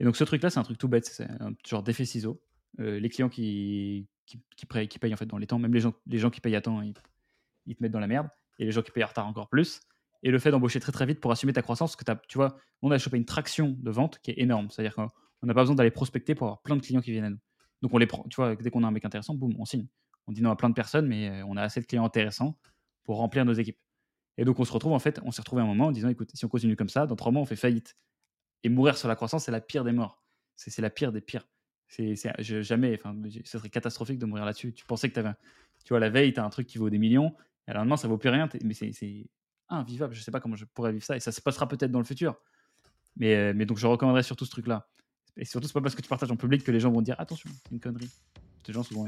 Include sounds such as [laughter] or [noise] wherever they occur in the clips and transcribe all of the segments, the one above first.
Et donc ce truc-là, c'est un truc tout bête, c'est un genre d'effet ciseau. les clients qui, qui, qui, payent, en fait dans les temps, même les gens, les gens qui payent à temps, ils, te mettent dans la merde. Et les gens qui payent en retard encore plus. Et le fait d'embaucher très très vite pour assumer ta croissance, parce que as, tu vois, on a chopé une traction de vente qui est énorme. C'est-à-dire qu'on n'a pas besoin d'aller prospecter pour avoir plein de clients qui viennent à nous. Donc on les tu vois, dès qu'on a un mec intéressant, boum, on signe. On dit non à plein de personnes, mais euh, on a assez de clients intéressants pour remplir nos équipes. Et donc on se retrouve en fait, on s'est retrouvé un moment en disant écoute, si on continue comme ça, dans trois mois on fait faillite. Et mourir sur la croissance, c'est la pire des morts. C'est la pire des pires. C'est jamais, enfin, ce serait catastrophique de mourir là-dessus. Tu pensais que tu avais, tu vois, la veille, tu as un truc qui vaut des millions, et alors maintenant ça vaut plus rien, mais c'est invivable. Je sais pas comment je pourrais vivre ça, et ça se passera peut-être dans le futur. Mais, euh, mais donc je recommanderais surtout ce truc-là. Et surtout, c'est pas parce que tu partages en public que les gens vont dire attention, c'est une connerie. Ces gens souvent.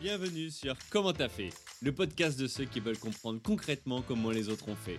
Bienvenue sur Comment t'as fait, le podcast de ceux qui veulent comprendre concrètement comment les autres ont fait.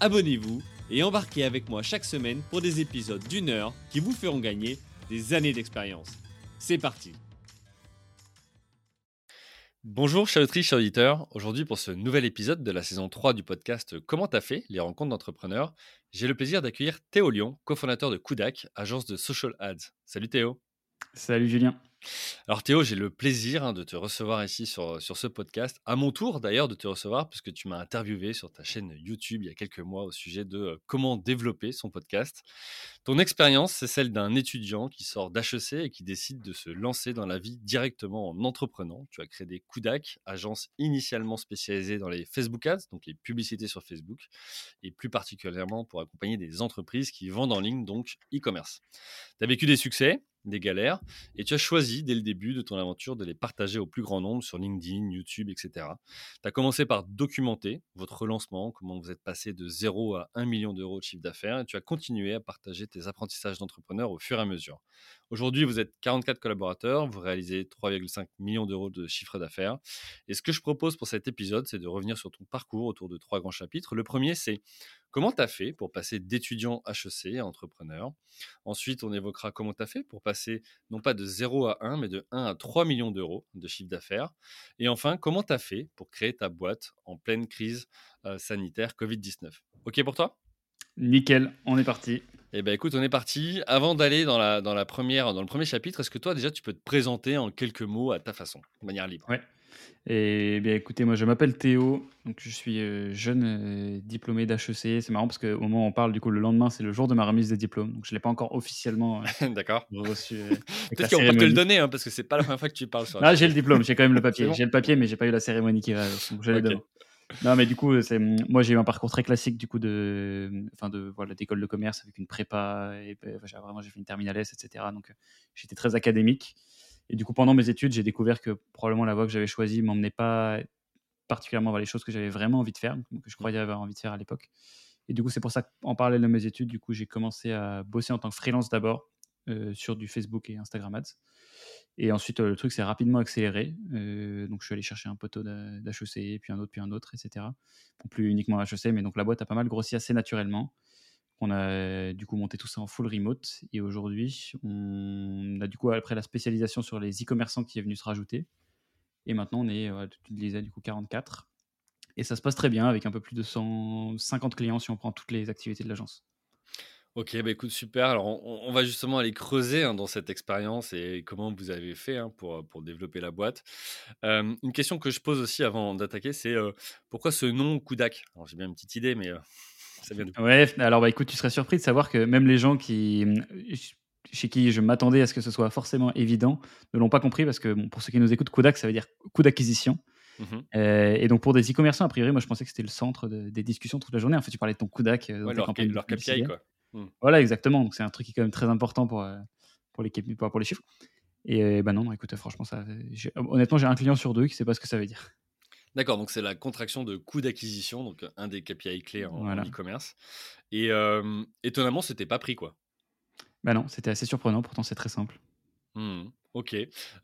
abonnez-vous et embarquez avec moi chaque semaine pour des épisodes d'une heure qui vous feront gagner des années d'expérience. C'est parti Bonjour chers auditrices, chers auditeurs. Aujourd'hui pour ce nouvel épisode de la saison 3 du podcast Comment t'as fait? Les rencontres d'entrepreneurs, j'ai le plaisir d'accueillir Théo Lyon, cofondateur de Kudak, agence de social ads. Salut Théo Salut Julien. Alors Théo, j'ai le plaisir hein, de te recevoir ici sur, sur ce podcast. À mon tour d'ailleurs de te recevoir puisque tu m'as interviewé sur ta chaîne YouTube il y a quelques mois au sujet de euh, comment développer son podcast. Ton expérience, c'est celle d'un étudiant qui sort d'HEC et qui décide de se lancer dans la vie directement en entreprenant. Tu as créé des Kudak, agence initialement spécialisée dans les Facebook Ads, donc les publicités sur Facebook, et plus particulièrement pour accompagner des entreprises qui vendent en ligne, donc e-commerce. Tu as vécu des succès, des galères, et tu as choisi dès le début de ton aventure de les partager au plus grand nombre sur LinkedIn, YouTube, etc. Tu as commencé par documenter votre relancement, comment vous êtes passé de 0 à 1 million d'euros de chiffre d'affaires, et tu as continué à partager tes apprentissages d'entrepreneur au fur et à mesure. Aujourd'hui, vous êtes 44 collaborateurs, vous réalisez 3,5 millions d'euros de chiffre d'affaires. Et ce que je propose pour cet épisode, c'est de revenir sur ton parcours autour de trois grands chapitres. Le premier, c'est comment tu as fait pour passer d'étudiant HEC à entrepreneur? Ensuite, on évoquera comment tu as fait pour passer non pas de 0 à 1, mais de 1 à 3 millions d'euros de chiffre d'affaires. Et enfin, comment tu as fait pour créer ta boîte en pleine crise euh, sanitaire Covid-19. OK pour toi? Nickel, on est parti. Eh ben écoute, on est parti. Avant d'aller dans la, dans la première, dans le premier chapitre, est-ce que toi déjà tu peux te présenter en quelques mots à ta façon, de manière libre? Ouais. Et eh bien écoutez, moi je m'appelle Théo, donc je suis euh, jeune euh, diplômé d'HEC. C'est marrant parce qu'au moment où on parle, du coup le lendemain c'est le jour de ma remise des diplômes, donc je l'ai pas encore officiellement euh, [laughs] D'accord. reçu. [laughs] Peut-être qu'on peut te le donner, hein, parce que c'est pas la première fois que tu parles sur. Ah j'ai le diplôme, j'ai quand même le papier, j'ai le papier, mais j'ai pas eu la cérémonie qui va, donc je l'ai non, mais du coup, moi, j'ai eu un parcours très classique, du coup, de, enfin, de, voilà, d'école de commerce avec une prépa, et ben, vraiment, j'ai fait une terminale S, etc. Donc, j'étais très académique. Et du coup, pendant mes études, j'ai découvert que probablement la voie que j'avais choisie m'emmenait pas particulièrement vers les choses que j'avais vraiment envie de faire, que je croyais avoir envie de faire à l'époque. Et du coup, c'est pour ça qu'en parallèle de mes études, du coup, j'ai commencé à bosser en tant que freelance d'abord euh, sur du Facebook et Instagram Ads. Et ensuite, le truc s'est rapidement accéléré. donc, je suis allé chercher un poteau d'HEC, puis un autre, puis un autre, etc. Bon, plus uniquement HEC, mais donc la boîte a pas mal grossi assez naturellement. On a du coup monté tout ça en full remote. Et aujourd'hui, on a du coup, après la spécialisation sur les e-commerçants qui est venu se rajouter. Et maintenant, on est, tu disais, du coup, 44. Et ça se passe très bien avec un peu plus de 150 clients si on prend toutes les activités de l'agence. Ok, bah écoute, super. Alors, on, va justement aller creuser hein, dans cette expérience et comment vous avez fait hein, pour, pour développer la boîte. une question que je pose aussi avant d'attaquer, c'est pourquoi ce nom Kudak? Alors, j'ai bien une petite idée, mais ça vient d'où? Ouais, alors bah écoute, tu serais surpris de savoir que même les gens qui, chez qui je m'attendais à ce que ce soit forcément évident ne l'ont pas compris parce que bon, pour ceux qui nous écoutent, Kudak, ça veut dire coup d'acquisition. Mmh et donc pour des e-commerçants, a priori, moi je pensais que c'était le centre des discussions toute la journée. En fait, tu parlais de ton Kudak. Ouais, leur, leur KPI, quoi. Mmh. Voilà, exactement. Donc c'est un truc qui est quand même très important pour, euh, pour, pour, pour les chiffres. Et ben non, non, écoute, franchement, ça, honnêtement, j'ai un client sur deux qui ne sait pas ce que ça veut dire. D'accord, donc c'est la contraction de coût d'acquisition, donc un des KPI clés en Voilà. e-commerce. Et euh, étonnamment, c'était pas pris quoi. Bah non, c'était assez surprenant, pourtant c'est très simple. Hmm, ok.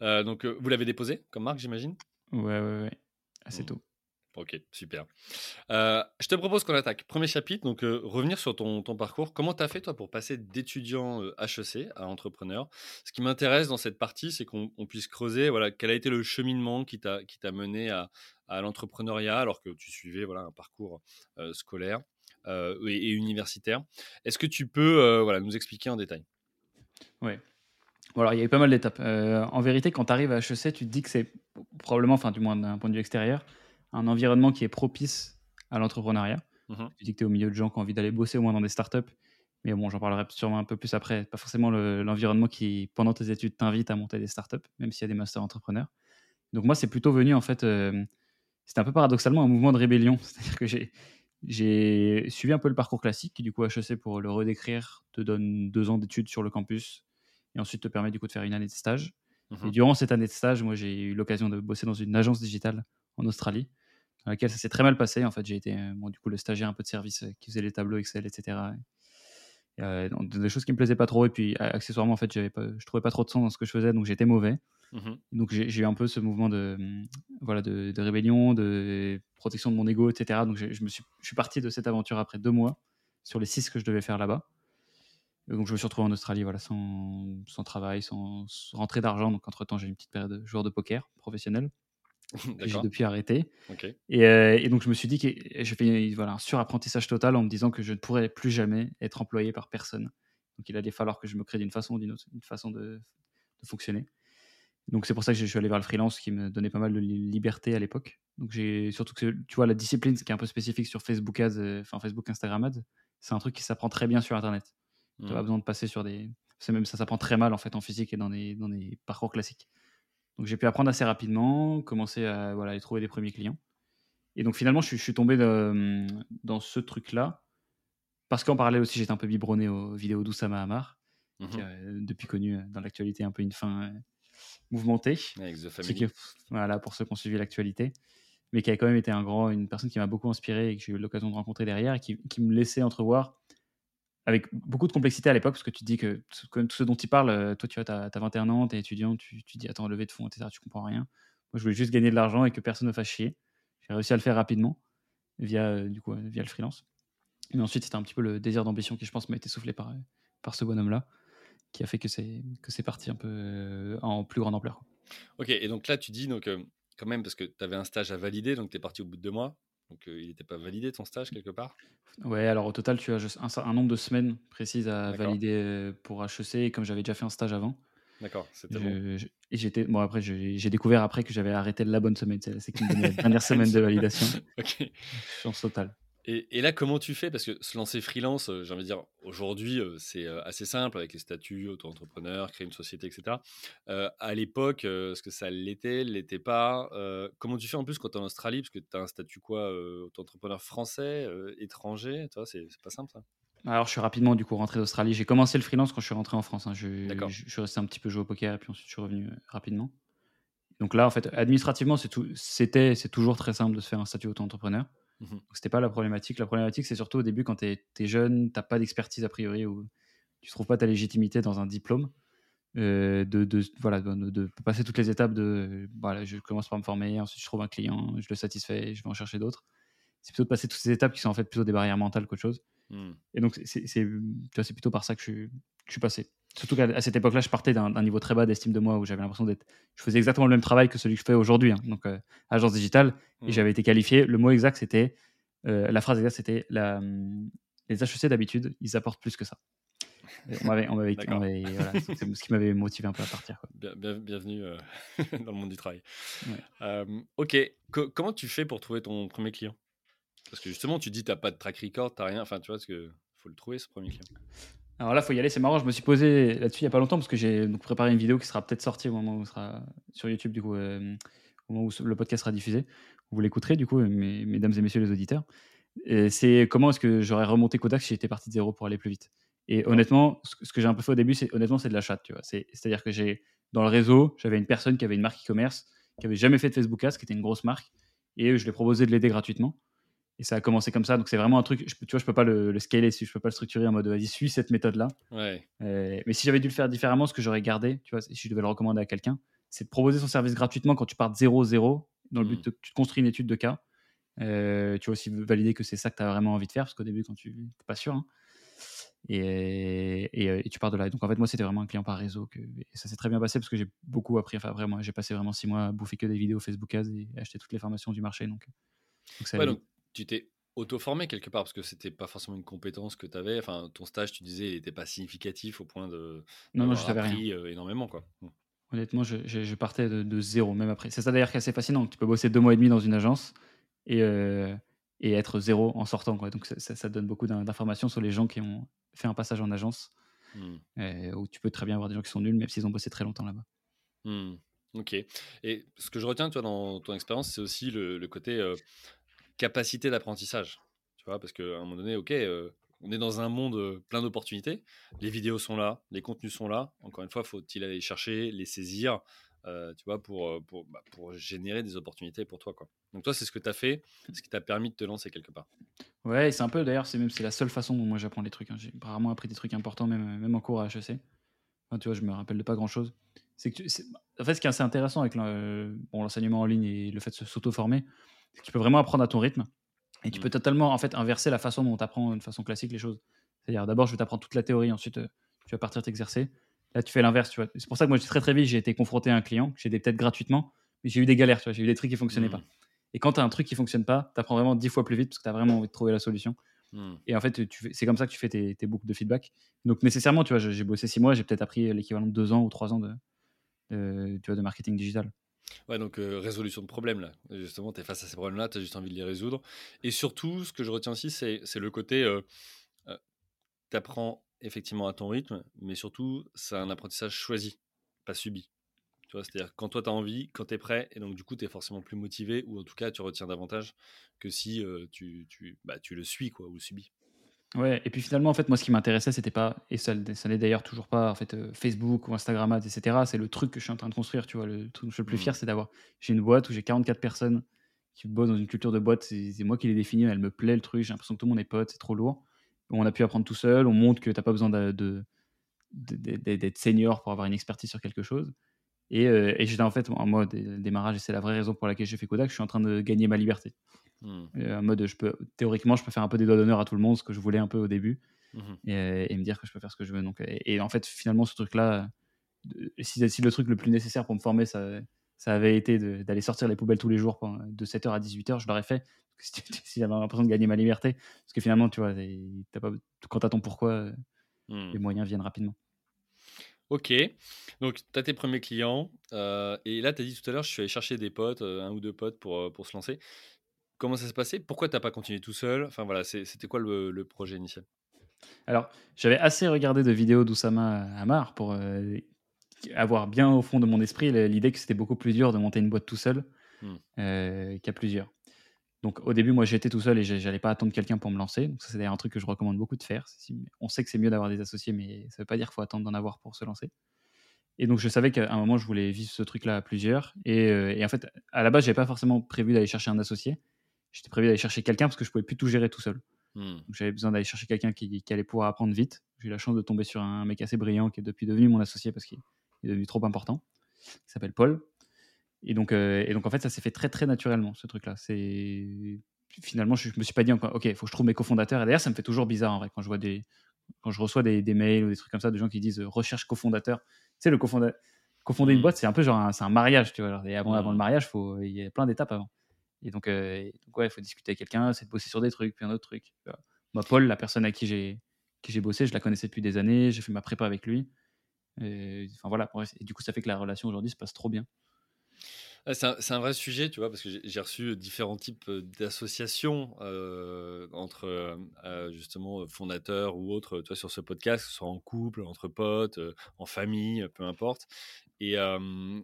Euh, donc euh, vous l'avez déposé comme marque, j'imagine? Ouais, ouais, ouais. Assez Hmm. tôt. Ok, super. Euh, je te propose qu'on attaque. Premier chapitre, donc euh, revenir sur ton, ton parcours. Comment tu as fait, toi, pour passer d'étudiant euh, HEC à entrepreneur? Ce qui m'intéresse dans cette partie, c'est qu'on on puisse creuser voilà, quel a été le cheminement qui t'a mené à, à l'entrepreneuriat alors que tu suivais voilà, un parcours euh, scolaire et, universitaire. Est-ce que tu peux voilà, nous expliquer en détail? Ouais. Bon, il y a eu pas mal d'étapes. En vérité, quand tu arrives à HEC, tu te dis que c'est probablement, enfin, du moins d'un point de vue extérieur, un environnement qui est propice à l'entrepreneuriat. Mhm. Tu dis que tu es au milieu de gens qui ont envie d'aller bosser au moins dans des startups. Mais bon, j'en parlerai sûrement un peu plus après. Pas forcément le- l'environnement qui, pendant tes études, t'invite à monter des startups, même s'il y a des masters entrepreneurs. Donc, moi, c'est plutôt venu, en fait, euh, c'était un peu paradoxalement un mouvement de rébellion. [laughs] C'est-à-dire que j'ai. J'ai suivi un peu le parcours classique qui, du coup, HEC, pour le redécrire, te donne deux ans d'études sur le campus et ensuite te permet, du coup, de faire une année de stage. Et Mhm. durant cette année de stage, moi, j'ai eu l'occasion de bosser dans une agence digitale en Australie, dans laquelle ça s'est très mal passé. En fait, j'ai été, euh, bon, du coup, le stagiaire un peu de service euh, qui faisait les tableaux Excel, etc. Et, euh, des choses qui me plaisaient pas trop. Et puis, accessoirement, en fait, j'avais pas, je trouvais pas trop de sens dans ce que je faisais, donc j'étais mauvais. Mhm. Donc, j'ai j'ai eu un peu ce mouvement de, hum, voilà, de, de rébellion, de protection de mon ego, etc. Donc, j'ai- je, me suis, je suis parti de cette aventure après deux mois sur les six que je devais faire là-bas. Et Donc, je me suis retrouvé en Australie voilà, sans, sans travail, sans, sans rentrée d'argent. Donc, entre-temps, j'ai eu une petite période de joueur de poker professionnel que [laughs] j'ai depuis arrêté. Et, euh, et donc, je me suis dit que j'ai fait voilà, un surapprentissage total en me disant que je ne pourrais plus jamais être employé par personne. Donc, il allait falloir que je me crée d'une façon ou d'une autre, une façon de, de fonctionner. Donc, c'est pour ça que je suis allé vers le freelance qui me donnait pas mal de li- liberté à l'époque. Donc, j'ai surtout que tu vois, la discipline, c'est qui est un peu spécifique sur Facebook Ads, euh, enfin Facebook, Instagram Ads, c'est un truc qui s'apprend très bien sur Internet. Tu n'as pas besoin de passer sur des. C'est même ça s'apprend très mal en fait en physique et dans des, dans des parcours classiques. Donc j'ai pu apprendre assez rapidement, commencer à voilà, aller trouver des premiers clients. Et donc finalement, je suis, je suis tombé de- dans ce truc-là. Parce qu'en parallèle aussi, j'étais un peu biberonné aux vidéos d'Oussama Hamar, qui Mhm. a euh, depuis connu euh, dans l'actualité un peu une fin euh, mouvementée. Avec The Family. voilà, pour ceux qui ont suivi l'actualité. Mais qui a quand même été un grand, une personne qui m'a beaucoup inspiré et que j'ai eu l'occasion de rencontrer derrière et qui, qui me laissait entrevoir avec beaucoup de complexité à l'époque, parce que tu dis que tout, ce dont il parle, euh, toi tu as, as 21 ans, tu es étudiant, tu, tu dis attends, levée de fonds, etc., tu comprends rien. Moi je voulais juste gagner de l'argent et que personne ne fasse chier. J'ai réussi à le faire rapidement via, euh, du coup, euh, via le freelance. Mais ensuite, c'était un petit peu le désir d'ambition qui, je pense, m'a été soufflé par, par ce bonhomme-là, qui a fait que c'est parti un peu en plus grande ampleur. Ok, et donc là, tu dis, donc, quand même, parce que tu avais un stage à valider, donc tu es parti au bout de deux mois. Donc euh, il n'était pas validé ton stage quelque part? Ouais, alors au total, tu as juste un, un nombre de semaines précises à valider euh, pour HEC, et comme j'avais déjà fait un stage avant, D'accord, c'était bon. J'étais bon après j'ai découvert après que j'avais arrêté la bonne semaine c'est c'est qui me la [laughs] dernière semaine de validation [laughs] Ok. chance totale Et, et là, comment tu fais? Parce que se lancer freelance, euh, j'ai envie de dire, aujourd'hui, euh, c'est euh, assez simple avec les statuts, auto-entrepreneur, créer une société, etc. Euh, à l'époque, est-ce que ça l'était, l'était pas? Euh, Comment tu fais en plus quand tu es en Australie? Parce que tu as un statut quoi Auto-entrepreneur français, euh, étranger Tu vois, c'est pas simple ça? alors je suis rapidement du coup rentré d'Australie j'ai commencé le freelance quand je suis rentré en France hein. je, D'accord. je, je suis resté un petit peu jouer au poker et puis ensuite je suis revenu rapidement donc là en fait administrativement c'est tout c'était c'est toujours très simple de se faire un statut auto-entrepreneur Donc c'était pas la problématique la problématique c'est surtout au début quand tu es, jeune t'as pas d'expertise a priori ou tu trouves pas ta légitimité dans un diplôme euh, de, de- voilà, de, de passer toutes les étapes de voilà, je commence par me former, ensuite je trouve un client, je le satisfais, je vais en chercher d'autres. C'est plutôt de passer toutes ces étapes qui sont en fait plutôt des barrières mentales qu'autre chose. Hmm. Et donc c'est plutôt par ça que je, que je suis passé. Surtout qu'à cette époque-là, je partais d'un niveau très bas d'estime de moi où j'avais l'impression d'être. Je faisais exactement le même travail que celui que je fais aujourd'hui, hein. donc euh, agence digitale, et j'avais été qualifié. Le mot exact, c'était. euh, la phrase exacte, c'était la, hum, les HEC d'habitude, ils apportent plus que ça. Et On m'avait, on m'avait- on D'accord. m'avait- voilà, [laughs] c'est ce qui m'avait motivé un peu à partir. quoi. Bien- bien- bienvenue euh, [laughs] dans le monde du travail. Ouais. Ok, Co- comment tu fais pour trouver ton premier client? Parce que justement, tu dis tu n'as pas de track record, tu n'as rien. Enfin, tu vois, parce que faut le trouver ce premier client. Alors là, faut y aller. C'est marrant. Je me suis posé là-dessus il y a pas longtemps parce que j'ai donc préparé une vidéo qui sera peut-être sortie au moment où sera sur YouTube, du coup, euh, au moment où le podcast sera diffusé. Vous l'écouterez, du coup, euh, mes- mesdames et messieurs les auditeurs. C'est comment est-ce que j'aurais remonté Kodak si j'étais parti de zéro pour aller plus vite? Et honnêtement, ce que, j'ai un peu fait au début, c'est honnêtement, c'est de la chatte, tu vois. C'est- C'est-à-dire que j'ai dans le réseau, j'avais une personne qui avait une marque e-commerce, qui avait jamais fait de Facebook Ads, qui était une grosse marque. Et je lui ai proposé de l'aider gratuitement. Et ça a commencé comme ça. Donc c'est vraiment un truc, je, tu vois, je peux pas le, le scaler, si je peux pas le structurer en mode vas-y, suis cette méthode-là. Ouais. Euh, mais si j'avais dû le faire différemment, ce que j'aurais gardé, tu vois, si je devais le recommander à quelqu'un, c'est de proposer son service gratuitement quand tu pars de 0-0, dans le but Mm. de tu construis une étude de cas. Euh, tu vas aussi valider que c'est ça que tu as vraiment envie de faire, parce qu'au début, quand tu n'es pas sûr. hein. Et, et, euh, et tu pars de là. Donc en fait, moi, c'était vraiment un client par réseau. Que, et ça s'est très bien passé parce que j'ai beaucoup appris. Enfin, vraiment, j'ai passé vraiment six mois à bouffer que des vidéos Facebook Ads et acheter toutes les formations du marché. Donc, donc ça Ouais, donc tu t'es auto-formé quelque part parce que c'était pas forcément une compétence que tu avais. Enfin, ton stage, tu disais, il n'était pas significatif au point de Non, non, d'avoir je savais rien. euh, énormément, quoi. Honnêtement, je, je- je partais de, de zéro, même après. C'est ça d'ailleurs qui est assez fascinant. Tu peux bosser deux mois et demi dans une agence et, euh, et être zéro en sortant. Quoi. Donc ça, ça- ça donne beaucoup d'in- d'informations sur les gens qui ont fait un passage en agence, Mm. euh, où tu peux très bien voir des gens qui sont nuls, même s'ils ont bossé très longtemps là-bas. Hmm, Ok. Et ce que je retiens, toi, dans ton expérience, c'est aussi le, le côté euh, capacité d'apprentissage. Tu vois, parce qu'à un moment donné, ok, euh, on est dans un monde euh, plein d'opportunités. Les vidéos sont là, les contenus sont là. Encore une fois, faut-il aller chercher, les saisir, euh, tu vois, pour, pour, bah, pour générer des opportunités pour toi, quoi. Donc toi, c'est ce que tu as fait, ce qui t'a permis de te lancer quelque part. Ouais, c'est un peu d'ailleurs, c'est même la seule façon dont moi j'apprends les trucs. hein. J'ai rarement appris des trucs importants, même, même en cours à HEC. Enfin, tu vois, je me rappelle de pas grand chose. C'est en fait, ce qui est assez intéressant avec l'enseignement en ligne et le fait de s'auto-former, tu peux vraiment apprendre à ton rythme et tu Mm. peux totalement en fait inverser la façon dont tu apprends de façon classique les choses. C'est-à-dire, d'abord, je vais t'apprendre toute la théorie, ensuite, euh, tu vas partir t'exercer. Là, tu fais l'inverse, tu vois. C'est pour ça que moi, très très vite, j'ai été confronté à un client, que j'ai aidé peut-être gratuitement, mais j'ai eu des galères, tu vois. J'ai eu des trucs qui fonctionnaient pas. Et quand tu as un truc qui fonctionne pas, tu apprends vraiment dix fois plus vite parce que tu as vraiment envie de trouver la solution. Hmm. Et en fait, c'est comme ça que tu fais tes, tes boucles de feedback. Donc, nécessairement, tu vois, j'ai j'ai bossé six mois, j'ai peut-être appris l'équivalent de deux ans ou trois ans de, de- tu vois, de marketing digital. Ouais, donc euh, résolution de problèmes, là. Justement, tu es face à ces problèmes-là, tu as juste envie de les résoudre. Et surtout, ce que je retiens aussi, c'est le côté, tu apprends effectivement à ton rythme, mais surtout, c'est un apprentissage choisi, pas subi. Tu vois, c'est-à-dire quand toi, tu as envie, quand tu es prêt, et donc du coup, tu es forcément plus motivé, ou en tout cas, tu retiens davantage que si euh, tu, tu, bah, le suis, quoi, ou subis. Ouais, et puis finalement, en fait, moi, ce qui m'intéressait, c'était pas, et ça, ça n'est d'ailleurs toujours pas, en fait, euh, Facebook ou Instagram, Ads, etc. C'est le truc que je suis en train de construire, tu vois. Le truc dont je suis le plus Mhm. fier, c'est d'avoir. J'ai une boîte où j'ai 44 personnes qui bossent dans une culture de boîte. C'est moi qui l'ai définie, elle me plaît le truc. J'ai l'impression que tout le monde est pote, c'est trop lourd. On a pu apprendre tout seul, on montre que t'as pas besoin de- de- de- de- d'être senior pour avoir une expertise sur quelque chose. Et, euh, et j'étais en fait en mode dé- démarrage, et c'est la vraie raison pour laquelle j'ai fait Kodak. Je suis en train de gagner ma liberté. Euh, en mode, je peux, théoriquement, je peux faire un peu des doigts d'honneur à tout le monde, ce que je voulais un peu au début Mhm. et, et me dire que je peux faire ce que je veux. Donc, et, et en fait, finalement, ce truc-là, euh, si, si le truc le plus nécessaire pour me former, ça, ça avait été d'aller sortir les poubelles tous les jours pendant- de 7h à 18h, je l'aurais fait. Si, [laughs] si j'avais l'impression de gagner ma liberté. Parce que finalement, tu vois, t'as pas, quand tu as ton pourquoi, euh, Hmm. les moyens viennent rapidement. Ok, donc tu as tes premiers clients, euh, et là tu as dit tout à l'heure, je suis allé chercher des potes, euh, un ou deux potes pour, euh, pour se lancer. Comment ça s'est passé? Pourquoi tu pas continué tout seul? Enfin voilà, c'était quoi le, le projet initial? Alors, j'avais assez regardé de vidéos d'Oussama Hamar pour avoir bien au fond de mon esprit l'idée que c'était beaucoup plus dur de monter une boîte tout seul Hmm. qu'à plusieurs. Donc au début, moi j'étais tout seul et j'allais pas attendre quelqu'un pour me lancer. Donc ça c'est d'ailleurs un truc que je recommande beaucoup de faire. On sait que c'est mieux d'avoir des associés, mais ça veut pas dire qu'il faut attendre d'en avoir pour se lancer. Et donc je savais qu'à un moment je voulais vivre ce truc-là à plusieurs. Et, euh, et en fait, à la base, j'avais pas forcément prévu d'aller chercher un associé. J'étais prévu d'aller chercher quelqu'un parce que je pouvais plus tout gérer tout seul. Hmm. J'avais besoin d'aller chercher quelqu'un qui, qui allait pouvoir apprendre vite. J'ai eu la chance de tomber sur un mec assez brillant qui est depuis devenu mon associé parce qu'il est devenu trop important. Il s'appelle Paul. Et donc, euh, et donc en fait, ça s'est fait très très naturellement ce truc-là. C'est finalement, je, je me suis pas dit encore, ok, il faut que je trouve mes cofondateurs. Et d'ailleurs, ça me fait toujours bizarre en vrai quand je vois des, quand je reçois des, des mails ou des trucs comme ça de gens qui disent euh, recherche cofondateur. Tu sais, le cofondateur, cofonder une Mm. boîte, c'est un peu genre un, c'est un mariage, tu vois. Alors, et avant, avant le mariage, faut, il y a plein d'étapes avant. Et donc, euh, et donc ouais, il faut discuter avec quelqu'un, c'est de bosser sur des trucs, puis un autre truc. Moi, Paul, la personne à qui j'ai qui j'ai bossé, je la connaissais depuis des années, j'ai fait ma prépa avec lui. Enfin voilà, et du coup, ça fait que la relation aujourd'hui se passe trop bien. C'est un, vrai sujet, tu vois, parce que j'ai- reçu différents types euh, d'associations euh, entre euh, euh, justement euh, fondateurs ou autres, tu vois, sur ce podcast, que ce soit en couple, entre potes, euh, en famille, euh, peu importe. Et, euh,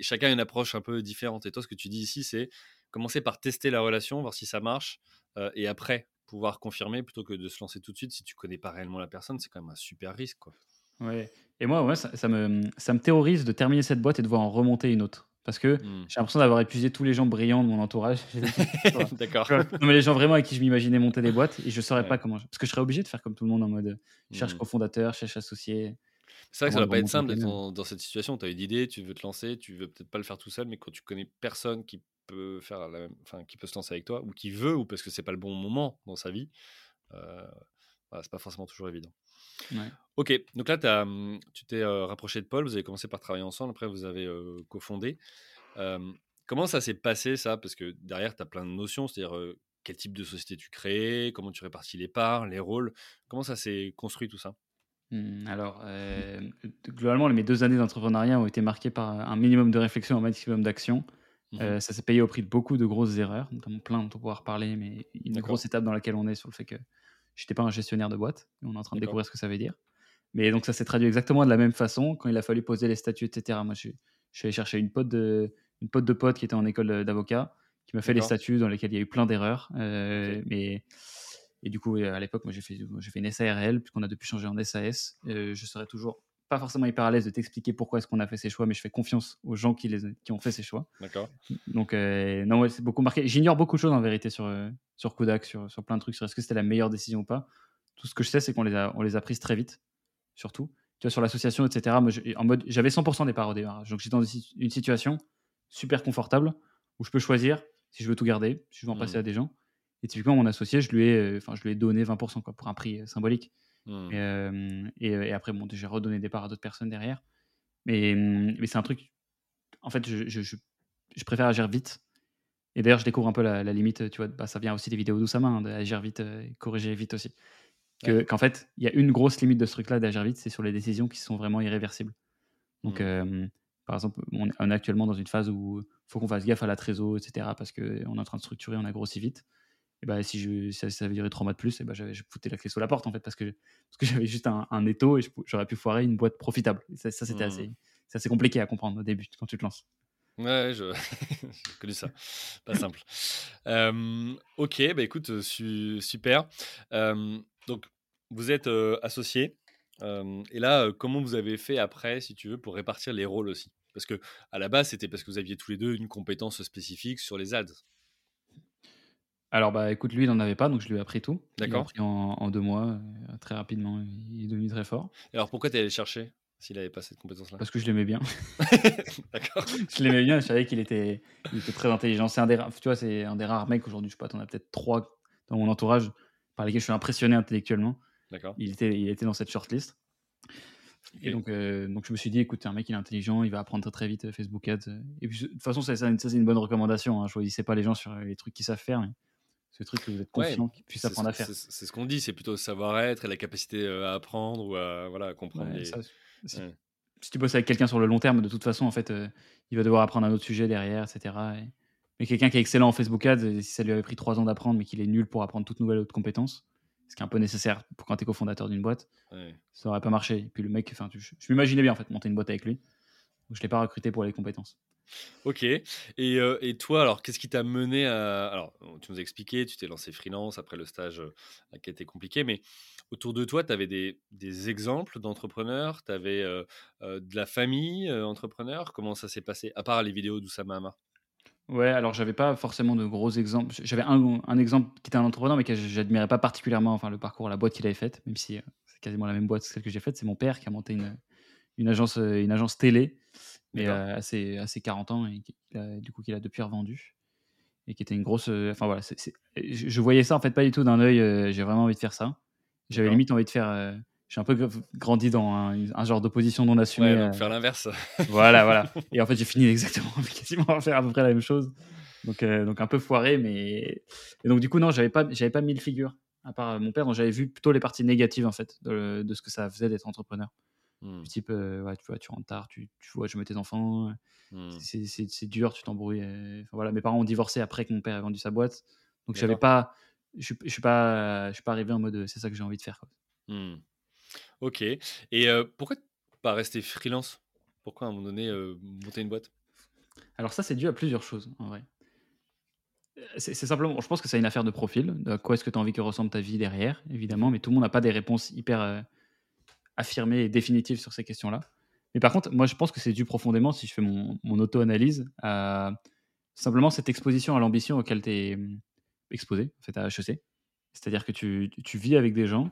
chacun a une approche un peu différente. Et toi, ce que tu dis ici, c'est commencer par tester la relation, voir si ça marche, euh, et après pouvoir confirmer plutôt que de se lancer tout de suite si tu connais pas réellement la personne. C'est quand même un super risque, quoi. Ouais. Et moi, ça me, ça me terrorise de terminer cette boîte et de voir en remonter une autre. Parce que mmh. j'ai l'impression d'avoir épuisé tous les gens brillants de mon entourage. [laughs] D'accord. Non, mais les gens vraiment avec qui je m'imaginais monter des boîtes et je ne saurais pas comment. Parce que je serais obligé de faire comme tout le monde en mode cherche mmh. cofondateur, cherche associé. C'est vrai que ça va pas être simple d'être dans, cette situation. Tu as une idée, tu veux te lancer, tu veux peut-être pas le faire tout seul, mais quand tu connais personne qui peut faire la même, enfin, qui peut se lancer avec toi ou qui veut ou parce que c'est pas le bon moment dans sa vie, euh, voilà, c'est pas forcément toujours évident. Ok, donc là, as, mmh, tu t'es rapproché de Paul, vous avez commencé par travailler ensemble, après vous avez cofondé. comment ça s'est passé ça? Parce que derrière, tu as plein de notions, c'est-à-dire quel type de société tu crées, comment tu répartis les parts, les rôles, comment ça s'est construit tout ça? Mmh, alors, globalement, mes deux années d'entrepreneuriat ont été marquées par un minimum de réflexion, un maximum d'action. Mmh ça s'est payé au prix de beaucoup de grosses erreurs, notamment plein dont on pouvoir parler, mais une grosse étape dans laquelle on est sur le fait que j'étais pas un gestionnaire de boîte. On est en train de découvrir ce que ça veut dire. Mais donc ça s'est traduit exactement de la même façon quand il a fallu poser les statuts, etc. Moi, je, suis allé chercher une pote de, une pote de pote qui était en école d'avocat, qui m'a fait les statuts dans lesquels il y a eu plein d'erreurs. Euh, mais et du coup, à l'époque, moi, j'ai fait, j'ai fait une SARL, puisqu'on a depuis changé en SAS. Euh, je serais toujours pas forcément hyper à l'aise de t'expliquer pourquoi est-ce qu'on a fait ces choix, mais je fais confiance aux gens qui, les, qui ont fait ces choix. D'accord. Donc, euh, non, ouais, c'est beaucoup marqué. J'ignore beaucoup de choses en vérité sur, euh, sur Kodak, sur, sur plein de trucs, sur est-ce que c'était la meilleure décision ou pas. Tout ce que je sais, c'est qu'on les a, on les a prises très vite, surtout. Tu vois, sur l'association, etc. Moi, en mode, j'avais 100% des parts au départ. Donc, j'étais dans une situation super confortable où je peux choisir si je veux tout garder, si je veux en passer mmh. à des gens. Et typiquement, mon associé, je lui ai, euh, enfin, je lui ai donné 20% quoi, pour un prix symbolique. Mmh. Euh, et, après, bon, j'ai redonné des parts à d'autres personnes derrière. Mais, mmh, mais c'est un truc. En fait, je, je, je, préfère agir vite. Et d'ailleurs, je découvre un peu la, limite. Tu vois, bah, ça vient aussi des vidéos d'Oussama, hein, d'agir vite euh, et corriger vite aussi. Qu'en fait, il y a une grosse limite de ce truc-là d'agir vite, c'est sur les décisions qui sont vraiment irréversibles. Donc, mmh. par exemple, on est actuellement dans une phase où il faut qu'on fasse gaffe à la trésor, etc., parce qu'on est en train de structurer, on a grossi vite et bah, si je, ça, ça avait duré trois mois de plus, et bah, je foutais la clé sous la porte en fait parce que, parce que [laughs] j'avais juste un, un, étau et j'aurais pu foirer une boîte profitable. ça, c'était assez, mmh. assez compliqué à comprendre au début quand tu te lances. Ouais, je... [laughs] j'ai connu ça. Pas simple. ok, bah écoute, super. donc, vous êtes associé. et là, comment vous avez fait après, si tu veux, pour répartir les rôles aussi? Parce que à la base, c'était parce que vous aviez tous les deux une compétence spécifique sur les ads. Alors, bah, écoute, lui, il n'en avait pas, donc je lui ai appris tout. D'accord. Il en, deux mois, euh, très rapidement, il est devenu très fort. Et alors, pourquoi tu es allé chercher s'il n'avait pas cette compétence-là? Parce que je l'aimais bien. [laughs] D'accord. [laughs] je l'aimais bien, je savais qu'il était, il était très intelligent. C'est un des, tu vois, c'est un des rares mecs aujourd'hui, je sais pas, t'en as peut-être trois dans mon entourage par lesquels je suis impressionné intellectuellement. D'accord. Il était, il était dans cette shortlist. Et donc, euh, donc je me suis dit, écoute, un mec, il est intelligent, il va apprendre très, très vite euh, Facebook Ads. Et puis, de toute façon, ça, ça, c'est une bonne recommandation. Hein. Je choisissez pas les gens sur les trucs qu'ils savent faire. Mais ce truc que vous êtes confiant qu'ils puissent apprendre à faire. C'est ce qu'on dit, c'est plutôt savoir-être et la capacité euh, à apprendre ou à, voilà, comprendre. si, tu bosses avec quelqu'un sur le long terme, de toute façon, en fait, euh, il va devoir apprendre un autre sujet derrière, etc. Mais quelqu'un qui est excellent en Facebook Ads, si ça lui avait pris trois ans d'apprendre, mais qu'il est nul pour apprendre toute nouvelle autre compétence, ce qui est un peu nécessaire pour quand tu es cofondateur d'une boîte, ça n'aurait pas marché. Et puis le mec, enfin, je, je m'imaginais bien en fait monter une boîte avec lui. Donc je l'ai pas recruté pour les compétences. Ok. Et, euh, et, toi, alors, qu'est-ce qui t'a mené à. Alors, tu nous as expliqué, tu t'es lancé freelance après le stage euh, qui était compliqué, mais autour de toi, tu avais des, exemples d'entrepreneurs, tu avais euh, de la famille entrepreneur. Comment ça s'est passé, à part les vidéos d'Oussama Ouais, alors j'avais pas forcément de gros exemples. J'avais un, exemple qui était un entrepreneur, mais que j'admirais pas particulièrement, enfin le parcours, la boîte qu'il avait faite, même si c'est quasiment la même boîte que celle que j'ai faite. C'est mon père qui a monté une agence, une agence télé mais euh, assez, assez 40 ans et du coup qu'il a depuis revendu et qui était une grosse. Euh, enfin voilà, je, voyais ça en fait pas du tout d'un œil. Euh, j'ai vraiment envie de faire ça. J'avais limite envie de faire. j'ai un peu grandi dans un, genre d'opposition non assumée. Ouais, donc faire l'inverse. voilà, voilà. [laughs] Et en fait, j'ai fini [laughs] exactement, quasiment à faire à peu près la même chose. Donc, donc un peu foiré, mais. Et donc, du coup, non, j'avais pas, j'avais pas mille figures, à part mon père, dont j'avais vu plutôt les parties négatives, en fait, de, de ce que ça faisait d'être entrepreneur. Mmh. Du type, ouais, tu vois, tu rentres tard, tu, tu vois, je mets tes enfants, mmh. c'est dur, tu t'embrouilles. voilà, mes parents ont divorcé après que mon père ait vendu sa boîte. Donc, j'avais pas, je ne suis, pas, je suis pas arrivé en mode c'est ça que j'ai envie de faire. Quoi. Mmh. Ok. Et pourquoi pas rester freelance? Pourquoi à un moment donné monter une boîte? Alors, ça, c'est dû à plusieurs choses en vrai. C'est simplement, je pense que c'est une affaire de profil. De quoi est-ce que tu as envie que ressemble ta vie derrière, évidemment, mais tout le monde n'a pas des réponses hyper affirmé et définitive sur ces questions-là. Mais par contre, moi, je pense que c'est dû profondément, si je fais mon, mon auto-analyse, à simplement cette exposition à l'ambition auquel tu es hum, exposé, en fait, à HEC. C'est-à-dire que tu, tu, vis avec des gens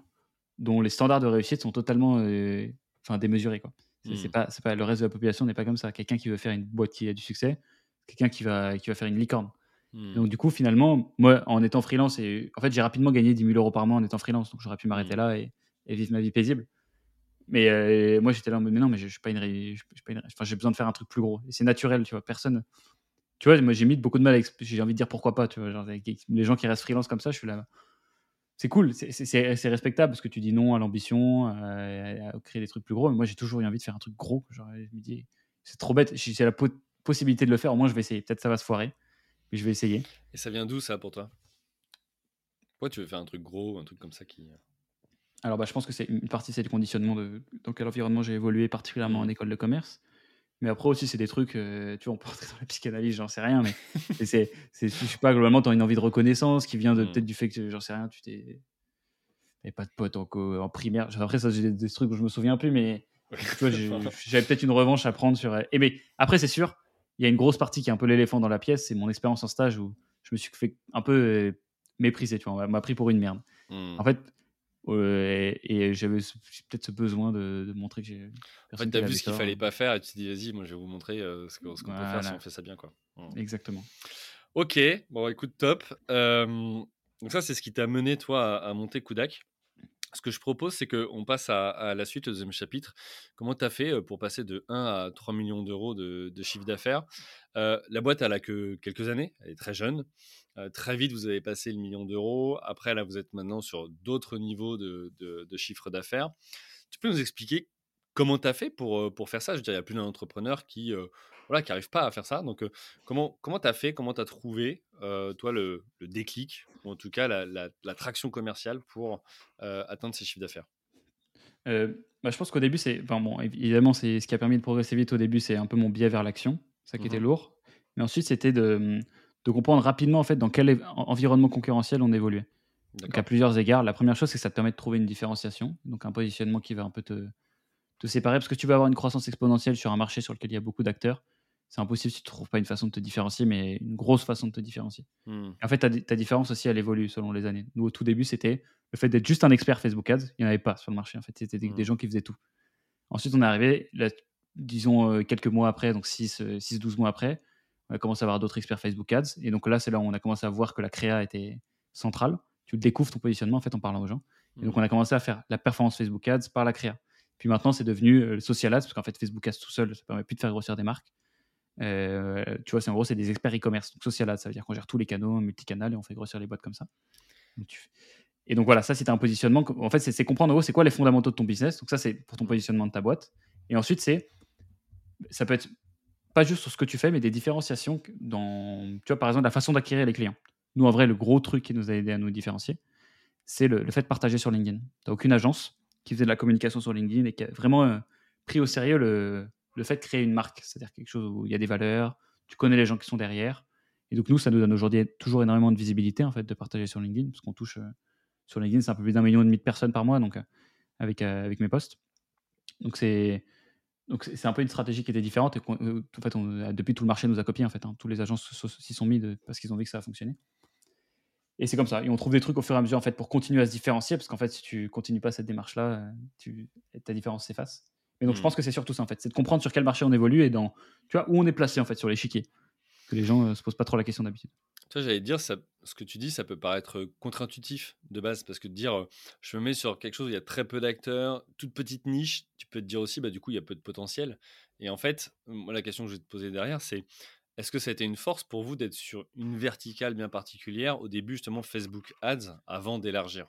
dont les standards de réussite sont totalement euh, enfin, démesurés. Quoi. C'est, mmh. pas, pas, le reste de la population n'est pas comme ça. Quelqu'un qui veut faire une boîte qui a du succès, quelqu'un qui va, qui va faire une licorne. Mmh. Donc, du coup, finalement, moi, en étant freelance, et, en fait, j'ai rapidement gagné 10 000 euros par mois en étant freelance. Donc, j'aurais pu m'arrêter mmh. là et, vivre ma vie paisible. Mais euh, moi, j'étais là en mode, mais non, mais je, je suis pas une. Enfin, j'ai besoin de faire un truc plus gros. Et c'est naturel, tu vois. Personne. Tu vois, moi, j'ai mis beaucoup de mal J'ai envie de dire pourquoi pas, tu vois. Les gens qui restent freelance comme ça, je suis là. C'est cool, c'est respectable parce que tu dis non à l'ambition, à, créer des trucs plus gros. Mais moi, j'ai toujours eu envie de faire un truc gros. Genre, je me dis, c'est trop bête. Si j'ai la possibilité de le faire, au moins, je vais essayer. Peut-être ça va se foirer, mais je vais essayer. Et ça vient d'où, ça, pour toi? Pourquoi tu veux faire un truc gros, un truc comme ça qui. Euh Alors, bah, je pense que c'est une partie, c'est le conditionnement de dans quel environnement j'ai évolué, particulièrement en mmh. école de commerce. Mais après aussi, c'est des trucs, euh, tu vois, on peut rentrer dans la psychanalyse, j'en sais rien, mais [laughs] c'est, je sais pas, globalement, tu as une envie de reconnaissance qui vient de, mmh. peut-être du fait que, j'en sais rien, tu t'es. pas de potes en, en primaire. Après, ça, j'ai des, trucs où je me souviens plus, mais tu vois, j'avais peut-être une revanche à prendre sur. Et mais après, c'est sûr, il y a une grosse partie qui est un peu l'éléphant dans la pièce, c'est mon expérience en stage où je me suis fait un peu euh, mépriser, tu vois, on m'a pris pour une merde. Mmh. En fait, et j'avais peut-être ce besoin de, montrer que j'ai. En fait, tu as vu ce qu'il fallait pas faire et tu te dis, vas-y, moi je vais vous montrer euh, ce qu'on peut faire si on fait ça bien. Quoi. Exactement. Ok, bon, écoute, top. donc, ça, c'est ce qui t'a mené, toi, à, monter Kudak. Ce que je propose, c'est qu'on passe à, la suite, au deuxième chapitre. Comment tu as fait pour passer de 1 à 3 millions d'euros de, chiffre d'affaires? La boîte, elle a que quelques années, elle est très jeune. Très vite, vous avez passé le million d'euros. Après, là, vous êtes maintenant sur d'autres niveaux de, chiffre d'affaires. Tu peux nous expliquer comment tu as fait pour, pour faire ça? Je veux dire, il y a plus d'un entrepreneur qui voilà, qui n'arrive pas à faire ça. Donc, comment comment tu as fait? Comment tu as trouvé, toi, le, déclic, ou en tout cas la, la, traction commerciale pour atteindre ces chiffres d'affaires? Bah, Je pense qu'au début, c'est. Enfin, bon, évidemment, c'est ce qui a permis de progresser vite au début, c'est un peu mon biais vers l'action. Ça qui était mmh lourd. Mais ensuite, c'était de de comprendre rapidement en fait dans quel environnement concurrentiel on évoluait. Donc à plusieurs égards, la première chose c'est que ça te permet de trouver une différenciation, donc un positionnement qui va un peu te, te séparer parce que tu vas avoir une croissance exponentielle sur un marché sur lequel il y a beaucoup d'acteurs. C'est impossible si tu ne trouves pas une façon de te différencier, mais une grosse façon de te différencier. Hmm. En fait, ta, ta, différence aussi, elle évolue selon les années. Nous, au tout début, c'était le fait d'être juste un expert Facebook Ads. Il n'y en avait pas sur le marché. En fait, c'était des, hmm. gens qui faisaient tout. Ensuite, on est arrivé, disons, euh, quelques mois après, donc 6-12 mois après, on a commencé à avoir d'autres experts Facebook Ads. Et donc là, c'est là où on a commencé à voir que la créa était centrale. Tu découvres ton positionnement en fait en parlant aux gens. Et donc mmh. on a commencé à faire la performance Facebook Ads par la créa. Puis maintenant, c'est devenu euh, le social ads, parce qu'en fait, Facebook Ads tout seul, ça permet plus de faire grossir des marques. Euh, tu vois, c'est en gros, c'est des experts e-commerce. Donc social ads, ça veut dire qu'on gère tous les canaux, multicanal, et on fait grossir les boîtes comme ça. Et donc voilà, ça, c'est un positionnement. En fait, c'est comprendre en gros, c'est quoi les fondamentaux de ton business. Donc ça, c'est pour ton positionnement de ta boîte. Et ensuite, c'est ça peut être pas juste sur ce que tu fais, mais des différenciations dans, tu vois, par exemple, la façon d'acquérir les clients. Nous, en vrai, le gros truc qui nous a aidé à nous différencier, c'est le, fait de partager sur LinkedIn. Tu aucune agence qui faisait de la communication sur LinkedIn et qui a vraiment euh, pris au sérieux le, le, fait de créer une marque, c'est-à-dire quelque chose où il y a des valeurs, tu connais les gens qui sont derrière. Et donc, nous, ça nous donne aujourd'hui toujours énormément de visibilité, en fait, de partager sur LinkedIn, parce qu'on touche euh, sur LinkedIn, c'est un peu plus d'un million et demi de personnes par mois, donc euh, avec, avec mes posts. Donc, c'est donc c'est un peu une stratégie qui était différente et euh, en fait, depuis tout le marché nous a copié en fait. Hein. Tous les agences s'y sont mis parce qu'ils ont vu que ça a fonctionné. Et c'est comme ça. Et on trouve des trucs au fur et à mesure en fait pour continuer à se différencier parce qu'en fait si tu continues pas cette démarche là, tu, ta différence s'efface. Mais donc je pense que c'est surtout ça en fait, c'est de comprendre sur quel marché on évolue et dans tu vois où on est placé en fait sur l'échiquier. Que les gens ne euh, se posent pas trop la question d'habitude. Toi, j'allais dire, ça, ce que tu dis, ça peut paraître contre-intuitif de base, parce que de dire, je me mets sur quelque chose où il y a très peu d'acteurs, toute petite niche, tu peux te dire aussi, bah, du coup, il y a peu de potentiel. Et en fait, moi, la question que je vais te poser derrière, c'est, est-ce que ça a été une force pour vous d'être sur une verticale bien particulière au début, justement, Facebook Ads, avant d'élargir?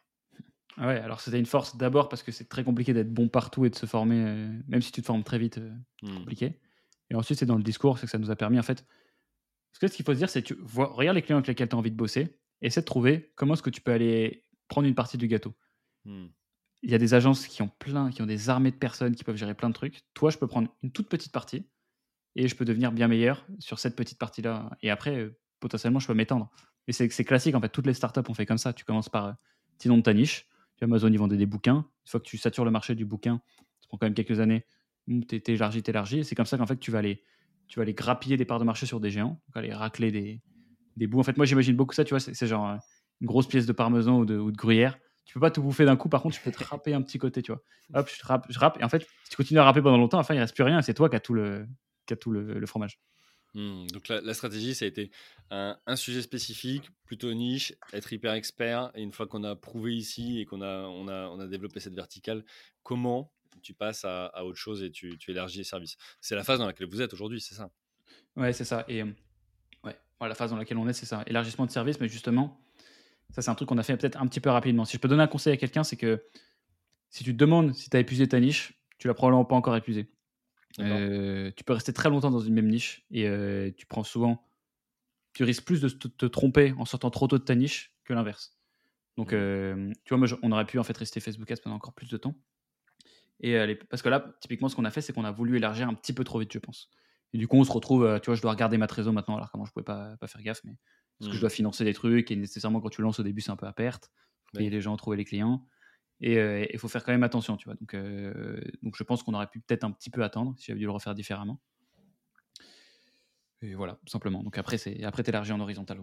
Ouais, alors c'était une force d'abord parce que c'est très compliqué d'être bon partout et de se former, même si tu te formes très vite, c'est mmh. compliqué. Et ensuite, c'est dans le discours, c'est que ça nous a permis, en fait, parce que ce qu'il faut se dire, c'est que tu vois, regarde les clients avec lesquels tu as envie de bosser, essaie de trouver comment est-ce que tu peux aller prendre une partie du gâteau. Hmm. Il y a des agences qui ont plein, qui ont des armées de personnes qui peuvent gérer plein de trucs. Toi, je peux prendre une toute petite partie et je peux devenir bien meilleur sur cette petite partie-là. Et après, euh, potentiellement, je peux m'étendre. Et c'est classique, en fait. Toutes les startups ont fait comme ça. Tu commences par euh, petit nom de ta niche. Tu Amazon, ils vendent des bouquins. Une fois que tu satures le marché du bouquin, ça prend quand même quelques années. tu t'élargis, t'élargis. Et c'est comme ça qu'en fait, tu vas aller, tu vas aller grappiller des parts de marché sur des géants, donc aller racler des, des bouts. En fait, moi, j'imagine beaucoup ça, tu vois, c'est genre une grosse pièce de parmesan ou de, ou de gruyère. Tu peux pas tout bouffer d'un coup, par contre, tu peux te [laughs] râper un petit côté, tu vois. Hop, je rappe, je rappe, et en fait, si tu continues à râper pendant longtemps, enfin, il reste plus rien, c'est toi qui as tout le, qui a tout le, fromage. Mmh, donc la, stratégie, ça a été un, sujet spécifique, plutôt niche, être hyper expert. Et une fois qu'on a prouvé ici et qu'on a, on a, on a développé cette verticale, comment tu passes à, autre chose et tu, élargis les services? C'est la phase dans laquelle vous êtes aujourd'hui, c'est ça? Ouais, c'est ça. Et ouais, la phase dans laquelle on est, c'est ça. Élargissement de services, mais justement, ça, c'est un truc qu'on a fait peut-être un petit peu rapidement. Si je peux donner un conseil à quelqu'un, c'est que si tu te demandes si tu as épuisé ta niche, tu l'as probablement pas encore épuisé. Euh, tu peux rester très longtemps dans une même niche et euh, tu prends souvent, tu risques plus de te, tromper en sortant trop tôt de ta niche que l'inverse. Donc, mmh. euh, tu vois, moi, on aurait pu en fait rester Facebook Ads pendant encore plus de temps. Et parce que là, typiquement, ce qu'on a fait, c'est qu'on a voulu élargir un petit peu trop vite, je pense. Et du coup, on se retrouve, tu vois, je dois regarder ma trésor maintenant, alors comment je pouvais pas, pas faire gaffe, mais parce que je mmh. dois financer des trucs et nécessairement quand tu lances au début, c'est un peu à perte. Payer les gens, trouver les clients. Et il faut faire quand même attention, tu vois. Donc, donc je pense qu'on aurait pu peut-être un petit peu attendre si j'avais dû le refaire différemment. Et voilà, simplement. Donc après, c'est après t'élargis en horizontal.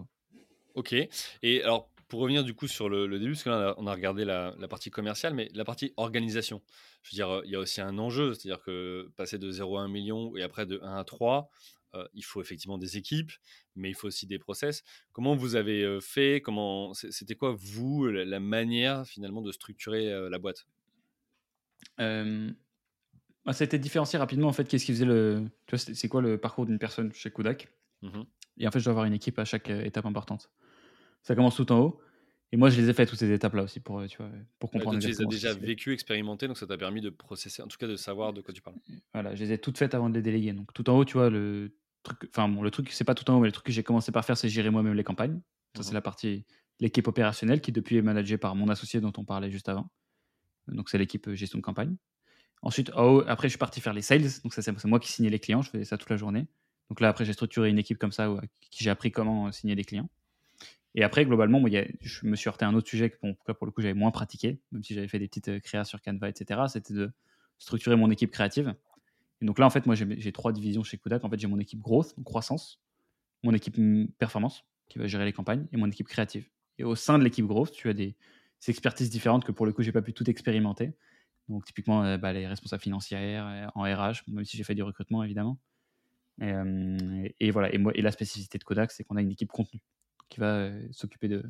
Ok. Et alors, pour revenir du coup sur le, début, parce que là, on a regardé la, la, partie commerciale, mais la partie organisation. Je veux dire, il y a aussi un enjeu, c'est-à-dire que passer de 0 à 1 million et après de 1 à 3, euh, il faut effectivement des équipes, mais il faut aussi des process. Comment vous avez fait Comment C'était quoi, vous, la, manière finalement de structurer euh, la boîte? Bah, Ça a été différencié rapidement en fait. Qu'est-ce qui faisait le. Tu vois, c'est quoi le parcours d'une personne chez Kodak? Mmh Et en fait, je dois avoir une équipe à chaque étape importante. Ça commence tout en haut. Et moi, je les ai fait toutes ces étapes-là aussi pour, tu vois, pour comprendre. tu les as déjà vécu, expérimenté, donc ça t'a permis de processer, en tout cas de savoir de quoi tu parles. Voilà, je les ai toutes faites avant de les déléguer. Donc tout en haut, tu vois, le truc, enfin bon, le truc, c'est pas tout en haut, mais le truc que j'ai commencé par faire, c'est gérer moi-même les campagnes. Ça, c'est la partie, l'équipe opérationnelle qui depuis est managée par mon associé dont on parlait juste avant. Donc c'est l'équipe euh, gestion de campagne. Ensuite, haut, après, je suis parti faire les sales. Donc ça, c'est moi qui signais les clients. Je faisais ça toute la journée. Donc là, après, j'ai structuré une équipe comme ça où, qui j'ai appris comment euh, signer des clients. Et après, globalement, moi, je me suis heurté à un autre sujet que pour, le coup, j'avais moins pratiqué, même si j'avais fait des petites euh, créas sur Canva, etc. C'était de structurer mon équipe créative. Et donc là, en fait, moi, j'ai trois divisions chez Kodak. En fait, j'ai mon équipe growth, croissance, mon équipe performance, qui va gérer les campagnes, et mon équipe créative. Et au sein de l'équipe growth, tu as des, expertises différentes que pour le coup, j'ai pas pu tout expérimenter. Donc typiquement, euh, bah, les responsables financiers euh, en RH, même si j'ai fait du recrutement, évidemment. Et, et voilà. Et, moi, et la spécificité de Kodak, c'est qu'on a une équipe contenu qui va euh, s'occuper de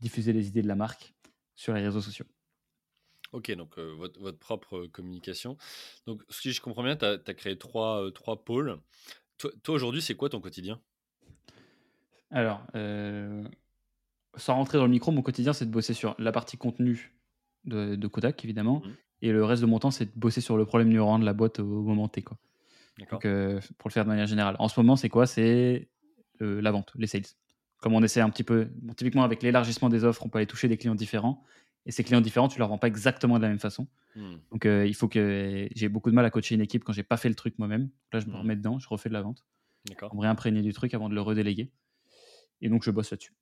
diffuser les idées de la marque sur les réseaux sociaux. Ok, donc euh, votre, votre, propre euh, communication. Donc, si je comprends bien, tu as, créé trois, trois pôles. Toi, aujourd'hui, c'est quoi ton quotidien? Alors, sans rentrer dans le micro, mon quotidien, c'est de bosser sur la partie contenu de, de Kodak, évidemment. Mmh. Et le reste de mon temps, c'est de bosser sur le problème numéro un de la boîte au moment T. Quoi. Donc, pour le faire de manière générale. En ce moment, c'est quoi? C'est la vente, les sales comme on essaie un petit peu, typiquement avec l'élargissement des offres, on peut aller toucher des clients différents. Et ces clients différents, tu leur vends pas exactement de la même façon. Hmm. Donc euh, il faut que j'ai beaucoup de mal à coacher une équipe quand j'ai pas fait le truc moi-même. Là, je me hmm. remets dedans, je refais de la vente. On me réimprégner du truc avant de le redéléguer. Et donc je bosse là-dessus.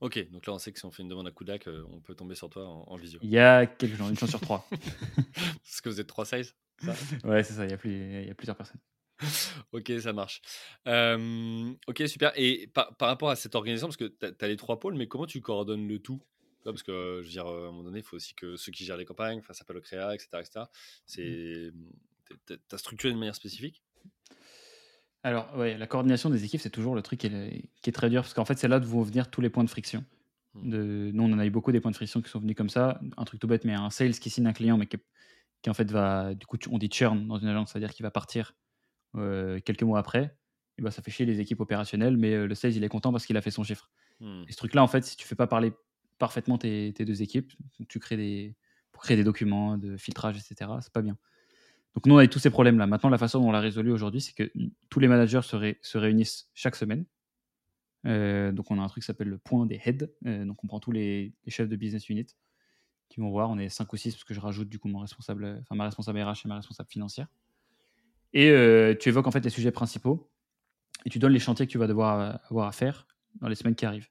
Ok, donc là on sait que si on fait une demande à Kudak, euh, on peut tomber sur toi en, visio. Il y a quelques gens, une chance sur trois. [laughs] Parce que vous êtes trois size Ouais, c'est ça, il y, a plus, il y a plusieurs personnes. Ok, ça marche. ok, super. Et par, rapport à cette organisation, parce que tu as, les trois pôles, mais comment tu coordonnes le tout? Parce que, je veux dire, à un moment donné, il faut aussi que ceux qui gèrent les campagnes fassent appel au créa, etc. etc. C'est, tu as structuré de manière spécifique? Alors, ouais, la coordination des équipes, c'est toujours le truc qui est, très dur, parce qu'en fait, c'est là où vont venir tous les points de friction. Mmh. De, nous, on en a eu beaucoup des points de friction qui sont venus comme ça. Un truc tout bête, mais un sales qui signe un client, mais qui, qui en fait va, du coup, on dit churn dans une agence, c'est-à-dire qu'il va partir euh, quelques mois après, et bah, ça fait chier les équipes opérationnelles, mais euh, le sales, il est content parce qu'il a fait son chiffre. Hmm. Et ce truc-là, en fait, si tu fais pas parler parfaitement tes, deux équipes, tu crées des, pour créer des documents de filtrage, etc., c'est pas bien. Donc nous, on a tous ces problèmes-là. Maintenant, la façon dont on l'a résolu aujourd'hui, c'est que tous les managers se, se réunissent chaque semaine. Euh, donc on a un truc qui s'appelle le point des heads. donc on prend tous les, chefs de business unit qui vont voir. On est 5 ou 6 parce que je rajoute du coup mon responsable, enfin ma responsable RH et ma responsable financière. Et euh, tu évoques en fait les sujets principaux et tu donnes les chantiers que tu vas devoir euh, avoir à faire dans les semaines qui arrivent.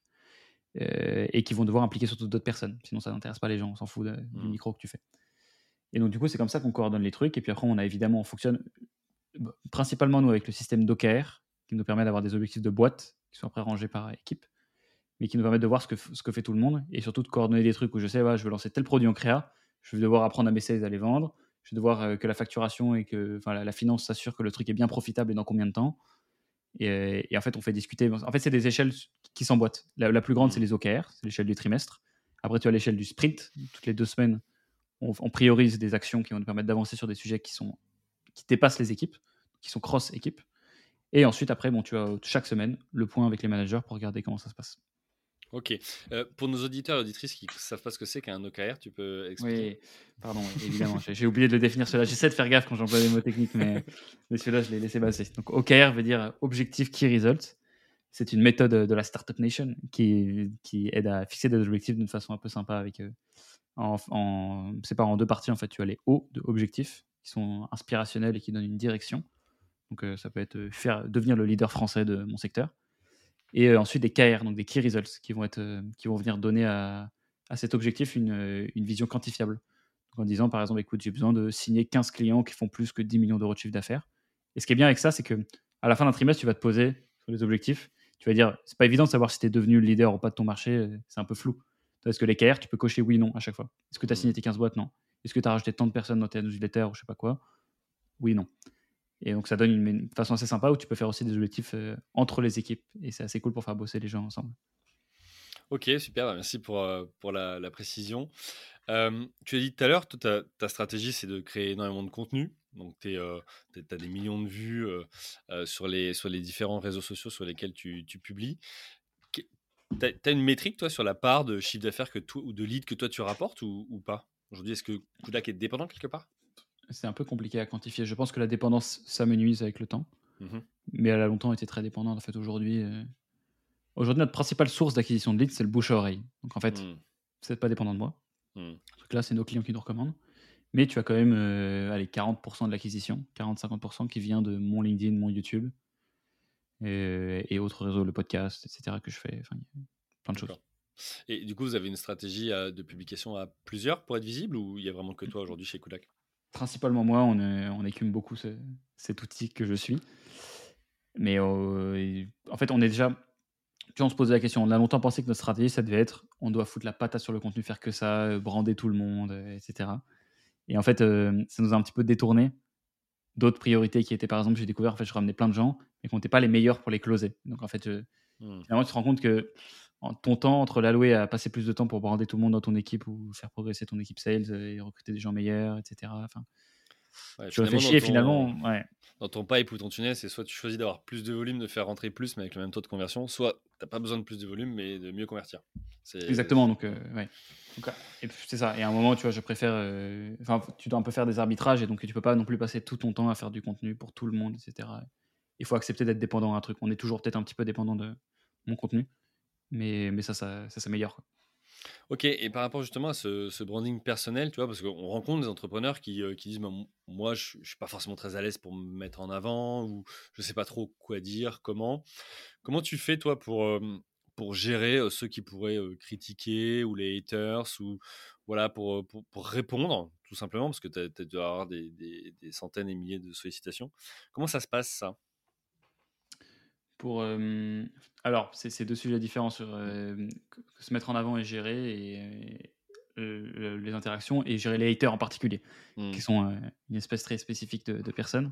Euh, et qui vont devoir impliquer surtout d'autres personnes. Sinon, ça n'intéresse pas les gens, on s'en fout du mmh. micro que tu fais. Et donc, du coup, c'est comme ça qu'on coordonne les trucs. Et puis après, on a évidemment, on fonctionne bah, principalement, nous, avec le système d'OKR, qui nous permet d'avoir des objectifs de boîte qui sont après rangés par équipe, mais qui nous permettent de voir ce que, ce que fait tout le monde et surtout de coordonner des trucs où je sais, je veux lancer tel produit en créa, je vais devoir apprendre à mes sales à les vendre, je vais devoir euh, que la facturation et que la, la, finance s'assure que le truc est bien profitable et dans combien de temps. Et, en fait, on fait discuter. En fait, c'est des échelles qui s'emboîtent. La, la, plus grande, c'est mmh. les OKR, c'est l'échelle du trimestre. Après, tu as l'échelle du sprint. Toutes les deux semaines, on, on priorise des actions qui vont nous permettre d'avancer sur des sujets qui, sont, qui dépassent les équipes, qui sont cross-équipes. Et ensuite, après, bon, tu as chaque semaine le point avec les managers pour regarder comment ça se passe. Ok. Euh, pour nos auditeurs et auditrices qui ne savent pas ce que c'est qu'un OKR, tu peux expliquer? Oui, pardon, évidemment. J'ai oublié de le définir cela. J'essaie de faire gaffe quand j'emploie des mots techniques, mais, mais celui-là, je l'ai laissé passer. Donc, OKR veut dire Objective Key Result. C'est une méthode de la Startup Nation qui, qui aide à fixer des objectifs d'une façon un peu sympa avec. Euh, en, pas en deux parties, en fait. Tu as les O de objectifs qui sont inspirationnels et qui donnent une direction. Donc, euh, ça peut être faire, devenir le leader français de mon secteur et euh, ensuite des KR, donc des Key Results, qui vont, être, euh, qui vont venir donner à, à cet objectif une, une, vision quantifiable. Donc en disant, par exemple, écoute, j'ai besoin de signer 15 clients qui font plus que 10 millions d'euros de chiffre d'affaires. Et ce qui est bien avec ça, c'est que à la fin d'un trimestre, tu vas te poser sur les objectifs. Tu vas dire, c'est pas évident de savoir si tu es devenu le leader ou pas de ton marché, c'est un peu flou. Est-ce que les KR, tu peux cocher oui, non à chaque fois? Est-ce que tu as mmh. signé tes 15 boîtes? Non. Est-ce que tu as rajouté tant de personnes dans tes newsletters ou je sais pas quoi? Oui, non. Et donc, ça donne une, façon assez sympa où tu peux faire aussi des objectifs euh, entre les équipes. Et c'est assez cool pour faire bosser les gens ensemble. Ok, super. Merci pour, euh, pour la, précision. Euh, tu as dit tout à l'heure, ta, stratégie, c'est de créer énormément de contenu. Donc, tu as des millions de vues sur, les, sur les différents réseaux sociaux sur lesquels tu, tu publies. Tu as, une métrique, toi, sur la part de chiffre d'affaires ou de leads que toi tu rapportes ou, ou pas? Aujourd'hui, est-ce que Kudak est dépendant quelque part? C'est un peu compliqué à quantifier. Je pense que la dépendance s'amenuise avec le temps, mmh mais elle a longtemps été très dépendante. En fait, aujourd'hui, euh, aujourd'hui notre principale source d'acquisition de leads, c'est le bouche à oreille. Donc en fait, mmh. c'est pas dépendant de moi. Mmh. là, c'est nos clients qui nous recommandent. Mais tu as quand même euh, allez, 40% de l'acquisition, 40-50% qui vient de mon LinkedIn, mon YouTube et, autres réseaux, le podcast, etc. que je fais. Enfin, plein de choses. Et du coup, vous avez une stratégie euh, de publication à plusieurs pour être visible ou il y a vraiment que toi aujourd'hui chez Kodak? Principalement moi, on, on écume beaucoup cet outil que je suis. Mais euh, en fait, on est déjà. Tu on se posait la question. On a longtemps pensé que notre stratégie, ça devait être on doit foutre la patate sur le contenu, faire que ça, euh, brander tout le monde, euh, etc. Et en fait, ça nous a un petit peu détourné d'autres priorités qui étaient, par exemple, j'ai découvert, en fait, je ramenais plein de gens, mais qu'on n'était pas les meilleurs pour les closer. Donc, en fait, mmh. finalement, tu te rends compte que ton temps entre l'allouer à passer plus de temps pour brander tout le monde dans ton équipe ou faire progresser ton équipe sales et recruter des gens meilleurs, etc. Enfin, tu réfléchis finalement, ouais. Dans ton pipe ou ton tunnel, c'est soit tu choisis d'avoir plus de volume, de faire rentrer plus, mais avec le même taux de conversion, soit tu n'as pas besoin de plus de volume, mais de mieux convertir. Exactement, donc, euh, ouais. c'est ça. Et à un moment, tu vois, je préfère. Euh, enfin, tu dois un peu faire des arbitrages et donc tu peux pas non plus passer tout ton temps à faire du contenu pour tout le monde, etc. Il faut accepter d'être dépendant d'un truc. On est toujours peut-être un petit peu dépendant de mon contenu mais, mais ça, ça, ça s'améliore. Ok, et par rapport justement à ce, branding personnel, tu vois, parce qu'on rencontre des entrepreneurs qui, euh, disent bah, Moi, je ne suis pas forcément très à l'aise pour me mettre en avant, ou je ne sais pas trop quoi dire, comment. Comment tu fais, toi, pour, euh, pour gérer euh, ceux qui pourraient critiquer, ou les haters, ou voilà, pour, pour, pour répondre, tout simplement, parce que tu dois avoir des, des, des, centaines et milliers de sollicitations. Comment ça se passe, ça? Pour, alors, c'est deux sujets différents sur se mettre en avant et gérer et, les interactions et gérer les haters en particulier, qui mmh. sont une espèce très spécifique de, personnes.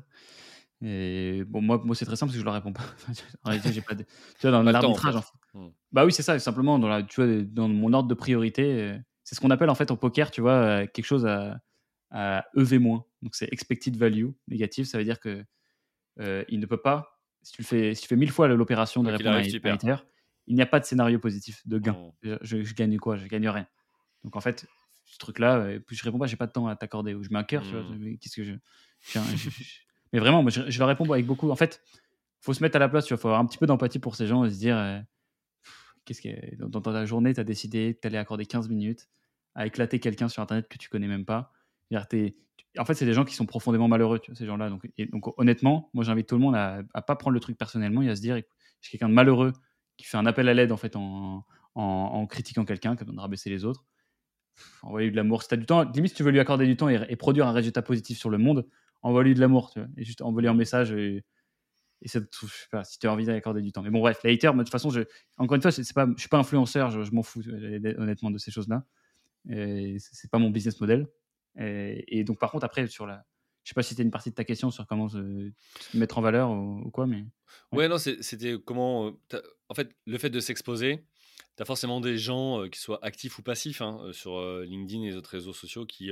Et bon, moi, moi c'est très simple parce que je leur réponds pas. [laughs] en réalité, j'ai pas de... Tu vois, dans l'arbitrage, en fait. Mmh. Bah oui, c'est ça. Simplement, dans, la, tu vois, dans mon ordre de priorité, c'est ce qu'on appelle en fait en poker, tu vois, quelque chose à, à EV-. Donc, c'est expected value négatif. Ça veut dire que il ne peut pas si tu fais, si tu fais mille fois l'opération de répondre à un il n'y a pas de scénario positif de gain. Mmh. Je, gagne quoi? Je gagne rien. Donc en fait, ce truc-là, euh, je réponds pas, j'ai pas de temps à t'accorder. Ou je mets un cœur, tu vois. Mmh. Qu'est-ce que je, Mais vraiment, moi, je, leur réponds avec beaucoup. En fait, faut se mettre à la place. Il faut avoir un petit peu d'empathie pour ces gens et se dire, euh, qu'est-ce que dans, ta journée, tu as décidé que tu allais accorder 15 minutes à éclater quelqu'un sur Internet que tu connais même pas. Es, en fait, c'est des gens qui sont profondément malheureux, ces gens-là. Donc, donc, honnêtement, moi, j'invite tout le monde à, à pas prendre le truc personnellement et à se dire, j'ai quelqu'un de malheureux qui fait un appel à l'aide en fait en, critiquant quelqu'un, qui a de rabaisser les autres. envoie-lui de l'amour. Si tu as du temps, limite, si tu veux lui accorder du temps et, produire un résultat positif sur le monde, envoie-lui de l'amour, et juste envoie-lui un message et, et ça te, pas, si tu as envie d'accorder du temps. Mais bon, bref, les haters, de toute façon, je, encore une fois, c'est pas, je suis pas influenceur, je, m'en fous honnêtement de ces choses-là. C'est pas mon business model. Et, donc, par contre, après, sur la, je sais pas si c'était une partie de ta question sur comment se, mettre en valeur ou, quoi, mais. Ouais, non, c'était comment. Euh, en fait, le fait de s'exposer, tu as forcément des gens euh, qui soient actifs ou passifs hein, euh, sur LinkedIn et les autres réseaux sociaux qui,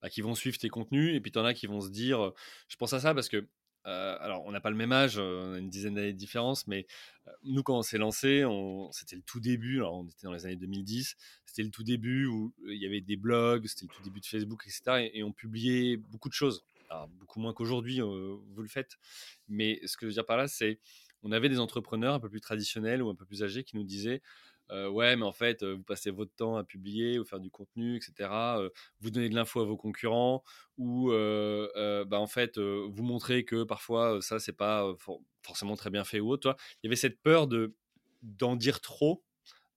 bah, qui vont suivre tes contenus. Et puis, tu en as qui vont se dire Je pense à ça parce que alors, on n'a pas le même âge, on a une dizaine d'années de différence, mais nous, quand on s'est lancé, c'était le tout début, alors on était dans les années 2010, c'était le tout début où il y avait des blogs, c'était le tout début de Facebook, etc. Et, on publiait beaucoup de choses. Beaucoup moins qu'aujourd'hui, vous le faites. Mais ce que je veux dire par là, c'est on avait des entrepreneurs un peu plus traditionnels ou un peu plus âgés qui nous disaient ouais, mais en fait, vous passez votre temps à publier ou faire du contenu, etc. vous donnez de l'info à vos concurrents ou bah, en fait, vous montrez que parfois ça c'est pas forcément très bien fait ou autre. Il y avait cette peur de d'en dire trop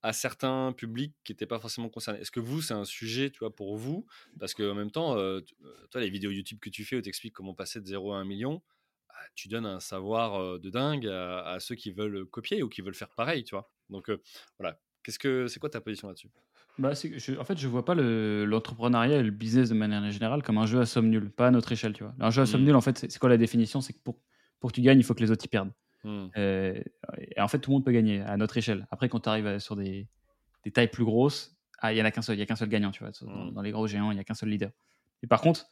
à certains publics qui n'étaient pas forcément concernés. Est-ce que vous, c'est un sujet tu vois, pour vous? Parce qu'en même temps, les vidéos YouTube que tu fais où tu expliques comment passer de 0 à 1 million, bah, tu donnes un savoir de dingue à, ceux qui veulent copier ou qui veulent faire pareil, tu vois? Donc voilà, qu'est-ce que c'est quoi ta position là-dessus? Bah, en fait, je vois pas l'entrepreneuriat et le business de manière générale comme un jeu à somme nulle, pas à notre échelle, tu vois. Un jeu à somme mmh. nulle, en fait, c'est quoi la définition? C'est que pour, pour que tu gagnes, il faut que les autres y perdent. Mmh. et en fait, tout le monde peut gagner à notre échelle. Après, quand tu arrives sur des, des, tailles plus grosses, ah, il y en a qu'un seul, il y a qu'un seul gagnant, tu vois. Dans, mmh. les gros géants, il y a qu'un seul leader. Et par contre,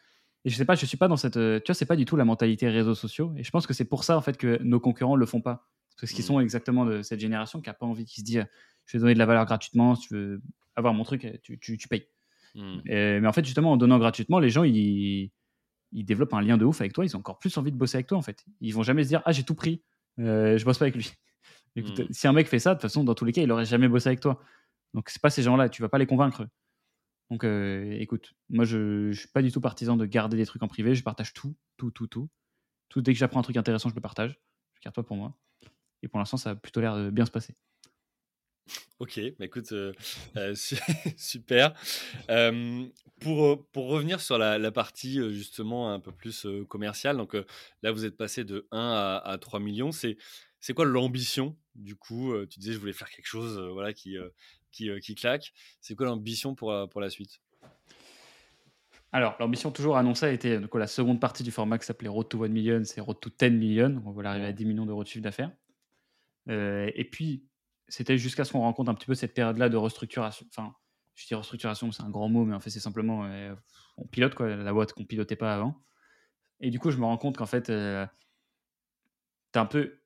et je sais pas, je suis pas dans cette, tu vois, c'est pas du tout la mentalité réseaux sociaux. Et je pense que c'est pour ça en fait que nos concurrents le font pas. Parce qu'ils sont exactement de cette génération qui a pas envie, qui se dit je vais donner de la valeur gratuitement, si tu veux avoir mon truc, tu, tu, payes. Hmm. mais en fait, justement, en donnant gratuitement, les gens, ils, ils, développent un lien de ouf avec toi, ils ont encore plus envie de bosser avec toi, en fait. Ils vont jamais se dire, ah, j'ai tout pris, euh, je bosse pas avec lui. [laughs] Écoute, hmm. si un mec fait ça, de toute façon, dans tous les cas, il aurait jamais bossé avec toi. Donc, c'est pas ces gens-là, tu vas pas les convaincre. Donc, euh, écoute, moi, je, je suis pas du tout partisan de garder des trucs en privé, je partage tout, tout, tout, tout. Tout dès que j'apprends un truc intéressant, je le partage. Je garde toi pour moi. Et pour l'instant, ça a plutôt l'air de bien se passer. Ok, bah écoute, euh, euh, [laughs] super. pour, pour revenir sur la, partie justement un peu plus commerciale, donc là vous êtes passé de 1 à, à 3 millions, c'est, c'est quoi l'ambition du coup Tu disais je voulais faire quelque chose voilà, qui, qui, qui, claque. C'est quoi l'ambition pour, pour la suite? Alors, l'ambition toujours annoncée a été donc, la seconde partie du format qui s'appelait Road to 1 million, c'est Road to 10 million. On va arriver à 10 millions d'euros de chiffre d'affaires. Et puis, c'était jusqu'à ce qu'on rencontre un petit peu cette période-là de restructuration. Enfin, je dis restructuration, c'est un grand mot, mais en fait, c'est simplement euh, on pilote quoi, la boîte qu'on pilotait pas avant. Et du coup, je me rends compte qu'en fait, euh, tu un peu.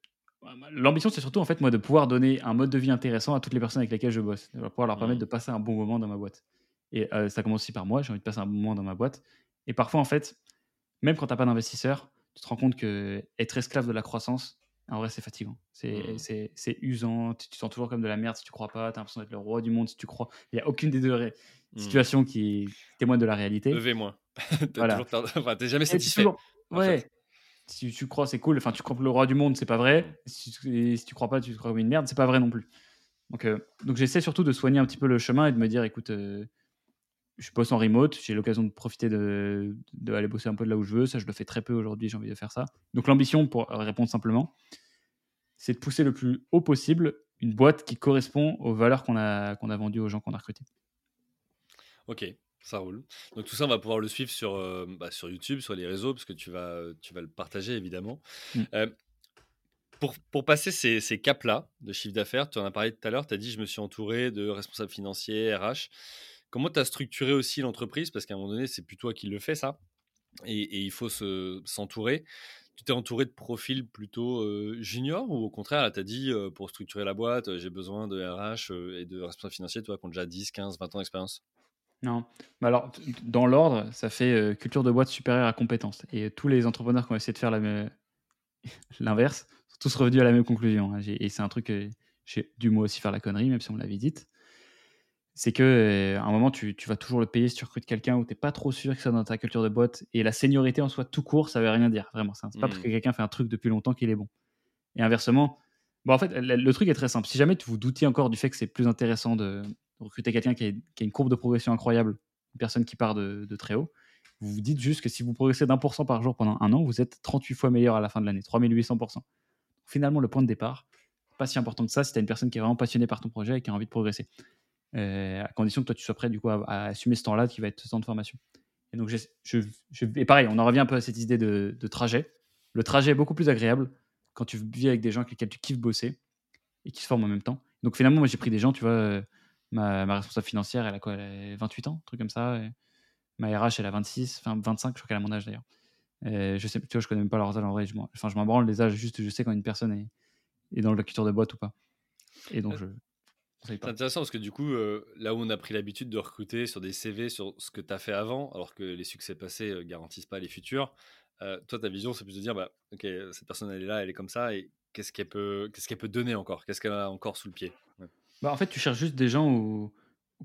L'ambition, c'est surtout en fait moi de pouvoir donner un mode de vie intéressant à toutes les personnes avec lesquelles je bosse, de pouvoir leur permettre mmh. de passer un bon moment dans ma boîte. Et euh, ça commence aussi par moi, j'ai envie de passer un bon moment dans ma boîte. Et parfois, en fait, même quand tu n'as pas d'investisseur, tu te rends compte que être esclave de la croissance, en vrai, c'est fatigant. Mmh. C'est usant. Tu te sens toujours comme de la merde si tu crois pas. Tu as l'impression d'être le roi du monde si tu crois. Il n'y a aucune des deux mmh. situations qui témoignent de la réalité. Levez-moi. [laughs] voilà. enfin, t'es jamais satisfait. Ouais. Si tu crois, c'est cool. Enfin, tu crois que le roi du monde, c'est pas vrai. Mmh. Si tu, si tu crois pas, tu crois comme une merde, c'est pas vrai non plus. Donc, euh, donc j'essaie surtout de soigner un petit peu le chemin et de me dire, écoute, euh, je bosse en remote, j'ai l'occasion de profiter de, de, aller bosser un peu de là où je veux. Ça, je le fais très peu aujourd'hui, j'ai envie de faire ça. Donc l'ambition, pour répondre simplement, c'est de pousser le plus haut possible une boîte qui correspond aux valeurs qu'on a, qu'on a vendues aux gens qu'on a recrutés. Ok, ça roule. Donc tout ça, on va pouvoir le suivre sur, euh, bah, sur YouTube, sur les réseaux, parce que tu vas, tu vas le partager évidemment. Mm. Euh, pour, pour, passer ces, ces caps-là de chiffre d'affaires, tu en as parlé tout à l'heure, tu as dit je me suis entouré de responsables financiers, RH. Comment tu as structuré aussi l'entreprise? Parce qu'à un moment donné, c'est plus toi qui le fais, ça. Et, il faut s'entourer. tu t'es entouré de profils plutôt juniors ou au contraire, tu as dit pour structurer la boîte, j'ai besoin de RH et de responsables financiers, toi, qui ont déjà 10, 15, 20 ans d'expérience? Non. Bah alors, dans l'ordre, ça fait culture de boîte supérieure à compétence. Et tous les entrepreneurs qui ont essayé de faire [laughs] l'inverse sont tous revenus à la même conclusion. Hein. Et c'est un truc que j'ai dû moi aussi faire la connerie, même si on l'avait dite c'est que euh, à un moment, tu, vas toujours le payer si tu recrutes quelqu'un où tu n'es pas trop sûr que ça dans ta culture de boîte. Et la seniorité en soi, tout court, ça veut rien dire, vraiment. C'est pas parce que mmh. quelqu'un fait un truc depuis longtemps qu'il est bon. Et inversement, bon, en fait, le, truc est très simple. Si jamais tu vous doutiez encore du fait que c'est plus intéressant de recruter quelqu'un qui, a une courbe de progression incroyable une personne qui part de, très haut, vous vous dites juste que si vous progressez d'un pour cent par jour pendant un an, vous êtes 38 fois meilleur à la fin de l'année, 3800%. Finalement, le point de départ, pas si important que ça si tu as une personne qui est vraiment passionnée par ton projet et qui a envie de progresser. Euh, à condition que toi tu sois prêt du coup à, assumer ce temps-là qui va être ce temps de formation. Et donc, je, je, et pareil, on en revient un peu à cette idée de, trajet. Le trajet est beaucoup plus agréable quand tu vis avec des gens avec lesquels tu kiffes bosser et qui se forment en même temps. Donc finalement, moi j'ai pris des gens, tu vois, euh, ma, responsable financière, elle a quoi Elle a 28 ans, un truc comme ça. ma RH, elle a 26, enfin 25, je crois qu'elle a mon âge d'ailleurs. je sais, tu vois, je connais même pas leurs âges en vrai. Je enfin, je m'en branle les âges, juste je sais quand une personne est, est dans le culture de boîte ou pas. Et donc, euh, je, c'est intéressant parce que du coup, euh, là où on a pris l'habitude de recruter sur des CV sur ce que tu as fait avant, alors que les succès passés ne garantissent pas les futurs, toi, ta vision, c'est plus de dire, bah, ok, cette personne, elle est là, elle est comme ça, et qu'est-ce qu'elle peut, qu'est-ce qu'elle peut donner encore? Qu'est-ce qu'elle a encore sous le pied? Bah, En fait, tu cherches juste des gens où,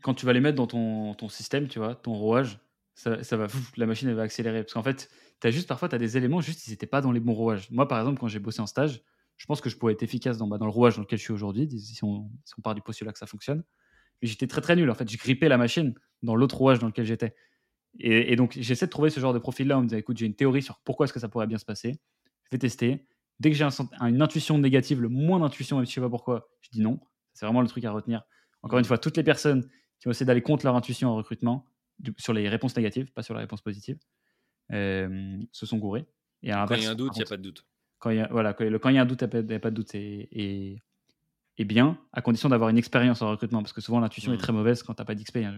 quand tu vas les mettre dans ton, ton système, tu vois, ton rouage, ça, ça va, la machine, elle va accélérer. Parce qu'en fait, as juste, parfois, tu as des éléments, juste, ils n'étaient pas dans les bons rouages. Moi, par exemple, quand j'ai bossé en stage, je pense que je pourrais être efficace dans, bah, dans le rouage dans lequel je suis aujourd'hui, si on, si on part du postulat que ça fonctionne. Mais j'étais très très nul. En fait, j'ai grippé la machine dans l'autre rouage dans lequel j'étais. Et, donc, j'essaie de trouver ce genre de profil-là en me disant écoute, j'ai une théorie sur pourquoi est-ce que ça pourrait bien se passer. Je vais tester. Dès que j'ai une intuition négative, le moins d'intuition, même si je sais pas pourquoi, je dis non. C'est vraiment le truc à retenir. Encore une fois, toutes les personnes qui ont essayé d'aller contre leur intuition en recrutement, sur les réponses négatives, pas sur les réponses positives, euh, se sont gourées. Et à quand il y a un doute, il n'y a pas de doute. Quand il y a, voilà, quand, il y a un doute, il n'y a, pas de doute. Et, et, bien, à condition d'avoir une expérience en recrutement, parce que souvent l'intuition est mmh. très mauvaise quand tu n'as pas d'expérience.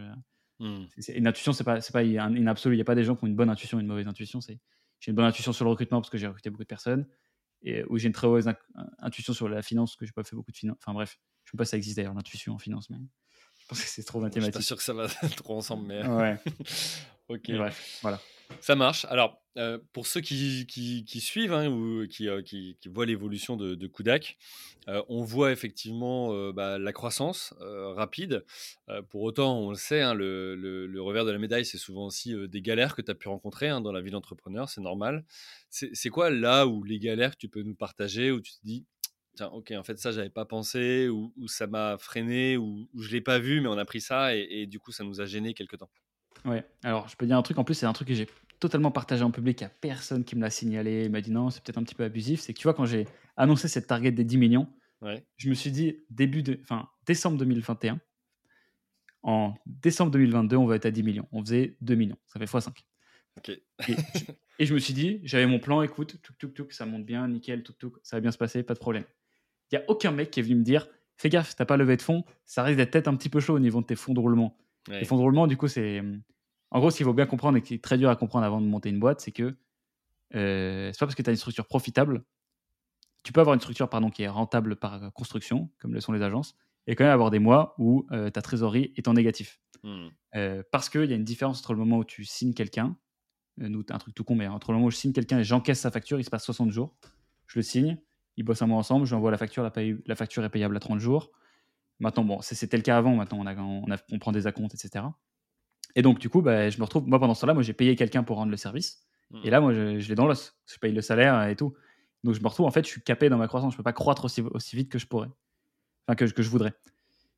Mmh. Une intuition, c'est pas, pas une absolue. Il n'y a pas des gens qui ont une bonne intuition une mauvaise intuition. J'ai une bonne intuition sur le recrutement parce que j'ai recruté beaucoup de personnes et où j'ai une très mauvaise intuition sur la finance parce que j'ai pas fait beaucoup de finance. Enfin bref, je sais pas si ça existe d'ailleurs l'intuition en finance, mais je pense que c'est trop mathématique. Je suis pas sûr que ça va [laughs] trop ensemble, mais. Ouais. [laughs] ok. bref, voilà. Ça marche. Alors, euh, pour ceux qui, qui, suivent hein, ou euh, qui, qui, voient l'évolution de, de Kudak, euh, on voit effectivement bah, la croissance rapide. pour autant, on le sait, hein, le, le, revers de la médaille, c'est souvent aussi des galères que tu as pu rencontrer hein, dans la vie d'entrepreneur, c'est normal. C'est quoi là où les galères que tu peux nous partager, où tu te dis, tiens, ok, en fait, ça, j'avais pas pensé, ou, ça m'a freiné, ou, ou je l'ai pas vu, mais on a pris ça, et, et, du coup, ça nous a gêné quelque temps Ouais, alors je peux dire un truc, en plus, c'est un truc que j'ai totalement partagé en public, il n'y a personne qui me l'a signalé, il m'a dit non, c'est peut-être un petit peu abusif. C'est que tu vois, quand j'ai annoncé cette target des 10 millions, je me suis dit, début de, enfin, décembre 2021, en décembre 2022, on va être à 10 millions. On faisait 2 millions, ça fait x5. Et, je, me suis dit, j'avais mon plan, écoute, tout, tout, tout, ça monte bien, nickel, tout, tout, ça va bien se passer, pas de problème. Il n'y a aucun mec qui est venu me dire, fais gaffe, t'as pas levé de fonds, ça risque d'être peut-être un petit peu chaud au niveau de tes fonds de roulement. Les fonds de roulement, du coup, c'est en gros, ce qu'il faut bien comprendre et qui est très dur à comprendre avant de monter une boîte, c'est que euh, c'est pas parce que tu as une structure profitable. Tu peux avoir une structure pardon, qui est rentable par construction, comme le sont les agences, et quand même avoir des mois où euh, ta trésorerie est en négatif. Hmm. Euh, parce qu'il y a une différence entre le moment où tu signes quelqu'un, nous, un truc tout con, mais entre le moment où je signe quelqu'un et j'encaisse sa facture, il se passe 60 jours. Je le signe, il bosse un mois ensemble, je lui envoie la facture, la, facture est payable à 30 jours. Maintenant, bon, c'était le cas avant, maintenant on, on, on prend des acomptes, etc. Et donc, du coup, bah, je me retrouve, moi, pendant ce temps-là, moi, j'ai payé quelqu'un pour rendre le service. Et là, moi, je, l'ai dans l'os. Je paye le salaire et tout. Donc, je me retrouve, en fait, je suis capé dans ma croissance. Je peux pas croître aussi, aussi vite que je pourrais. Enfin, que, que je voudrais.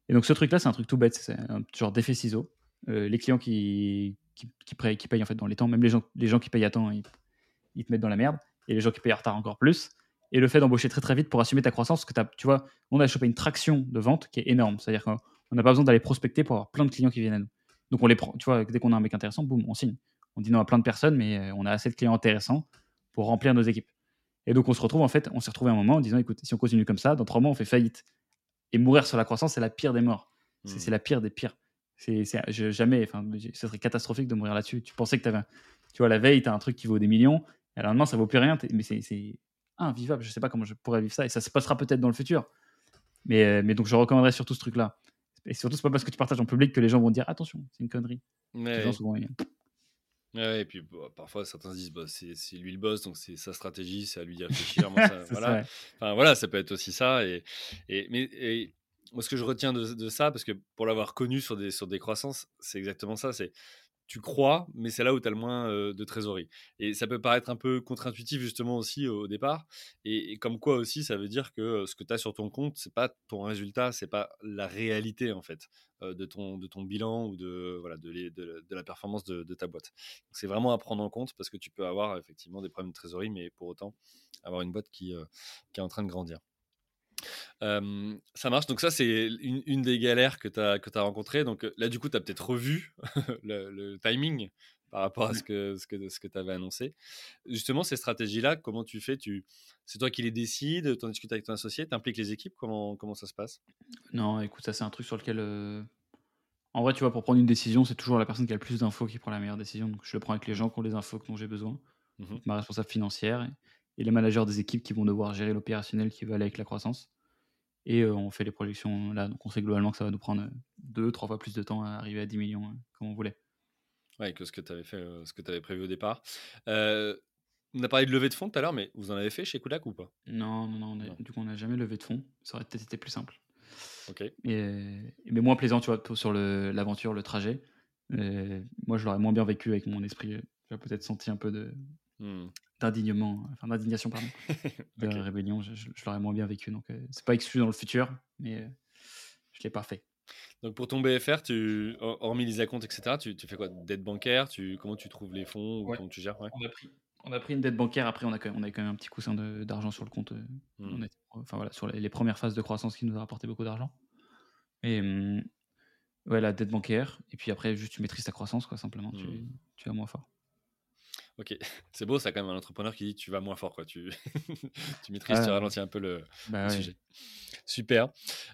Et donc, ce truc-là, c'est un truc tout bête. C'est un genre d'effet ciseau. Euh, les clients qui, qui, qui, payent, qui, payent, en fait dans les temps, même les gens, les gens qui payent à temps, ils, ils, te mettent dans la merde. Et les gens qui payent en retard encore plus. Et le fait d'embaucher très très vite pour assumer ta croissance, parce que as, tu vois, on a chopé une traction de vente qui est énorme. C'est-à-dire qu'on n'a pas besoin d'aller prospecter pour avoir plein de clients qui viennent à nous. Donc on les prend, tu vois, dès qu'on a un mec intéressant, boum, on signe. On dit non à plein de personnes, mais euh, on a assez de clients intéressants pour remplir nos équipes. Et donc on se retrouve en fait, on s'est retrouvé un moment en disant écoute, si on continue comme ça, dans trois mois on fait faillite. Et mourir sur la croissance, c'est la pire des morts. C'est mmh. la pire des pires. C'est jamais, enfin, ce serait catastrophique de mourir là-dessus. Tu pensais que tu avais, tu vois, la veille, tu as un truc qui vaut des millions, et le lendemain ça vaut plus rien, mais c'est invivable. Je sais pas comment je pourrais vivre ça, et ça se passera peut-être dans le futur. Mais, euh, mais donc je recommanderais surtout ce truc-là. Et surtout, c'est pas parce que tu partages en public que les gens vont dire attention, c'est une connerie. Les gens souvent, Ouais, et puis bah, parfois certains se disent bah, c'est lui le boss, donc c'est sa stratégie, c'est à lui d'y réfléchir. [laughs] ça, voilà. enfin, voilà, ça peut être aussi ça. Et, et, mais, moi, ce que je retiens de, de ça, parce que pour l'avoir connu sur des, sur des croissances, c'est exactement ça c'est tu crois, mais c'est là où tu as le moins de trésorerie. Et ça peut paraître un peu contre-intuitif justement aussi au départ. Et, comme quoi aussi, ça veut dire que ce que tu as sur ton compte, c'est pas ton résultat, c'est pas la réalité en fait de, ton, de ton bilan ou de, voilà, de, de, la performance de, ta boîte. C'est vraiment à prendre en compte parce que tu peux avoir effectivement des problèmes de trésorerie, mais pour autant avoir une boîte qui, qui est en train de grandir ça marche. Donc ça, c'est une, des galères que tu as, que as rencontrées. Donc là, du coup, tu as peut-être revu [laughs] le, timing par rapport à ce que, ce que, ce que tu avais annoncé. Justement, ces stratégies-là, comment tu fais? Tu... C'est toi qui les décides, tu en discutes avec ton associé, tu impliques les équipes, comment, comment ça se passe? Non, écoute, ça c'est un truc sur lequel... En vrai, tu vois, pour prendre une décision, c'est toujours la personne qui a le plus d'infos qui prend la meilleure décision. Donc je le prends avec les gens qui ont les infos dont j'ai besoin. Mmh ma responsable financière et les managers des équipes qui vont devoir gérer l'opérationnel qui va aller avec la croissance. Et on fait les projections là. Donc on sait globalement que ça va nous prendre deux, trois fois plus de temps à arriver à 10 millions hein, comme on voulait. Ouais, que ce que tu avais fait, ce que tu avais prévu au départ. on a parlé de levée de fonds tout à l'heure, mais vous en avez fait chez Kodak ou pas? Non, non, non, du coup on n'a jamais levé de fonds. Ça aurait peut-être été plus simple. Ok. mais moins plaisant, tu vois, sur l'aventure, le, trajet. moi, je l'aurais moins bien vécu avec mon esprit. J'ai peut-être senti un peu de, Mmh. D'indignement, enfin d'indignation, pardon, [laughs] de rébellion, je, l'aurais moins bien vécu. Donc, euh, c'est pas exclu dans le futur, mais euh, je l'ai pas fait. Donc, pour ton BFR, tu, hormis les acomptes, etc., tu, tu fais quoi? Dette bancaire? Tu, Comment tu trouves les fonds Comment tu gères? On, a pris, on a pris une dette bancaire. Après, on a quand même, on a quand même un petit coussin d'argent sur le compte. Euh, mmh. enfin, voilà, sur les, premières phases de croissance qui nous a rapporté beaucoup d'argent. Et mmh, ouais, la dette bancaire. Et puis après, juste tu maîtrises ta croissance, quoi, simplement. Tu, tu vas moins fort. Ok, [laughs] c'est beau, ça quand même un entrepreneur qui dit tu vas moins fort, quoi. Tu, [laughs] tu maîtrises, tu ralentis un peu le, bah sujet. Super.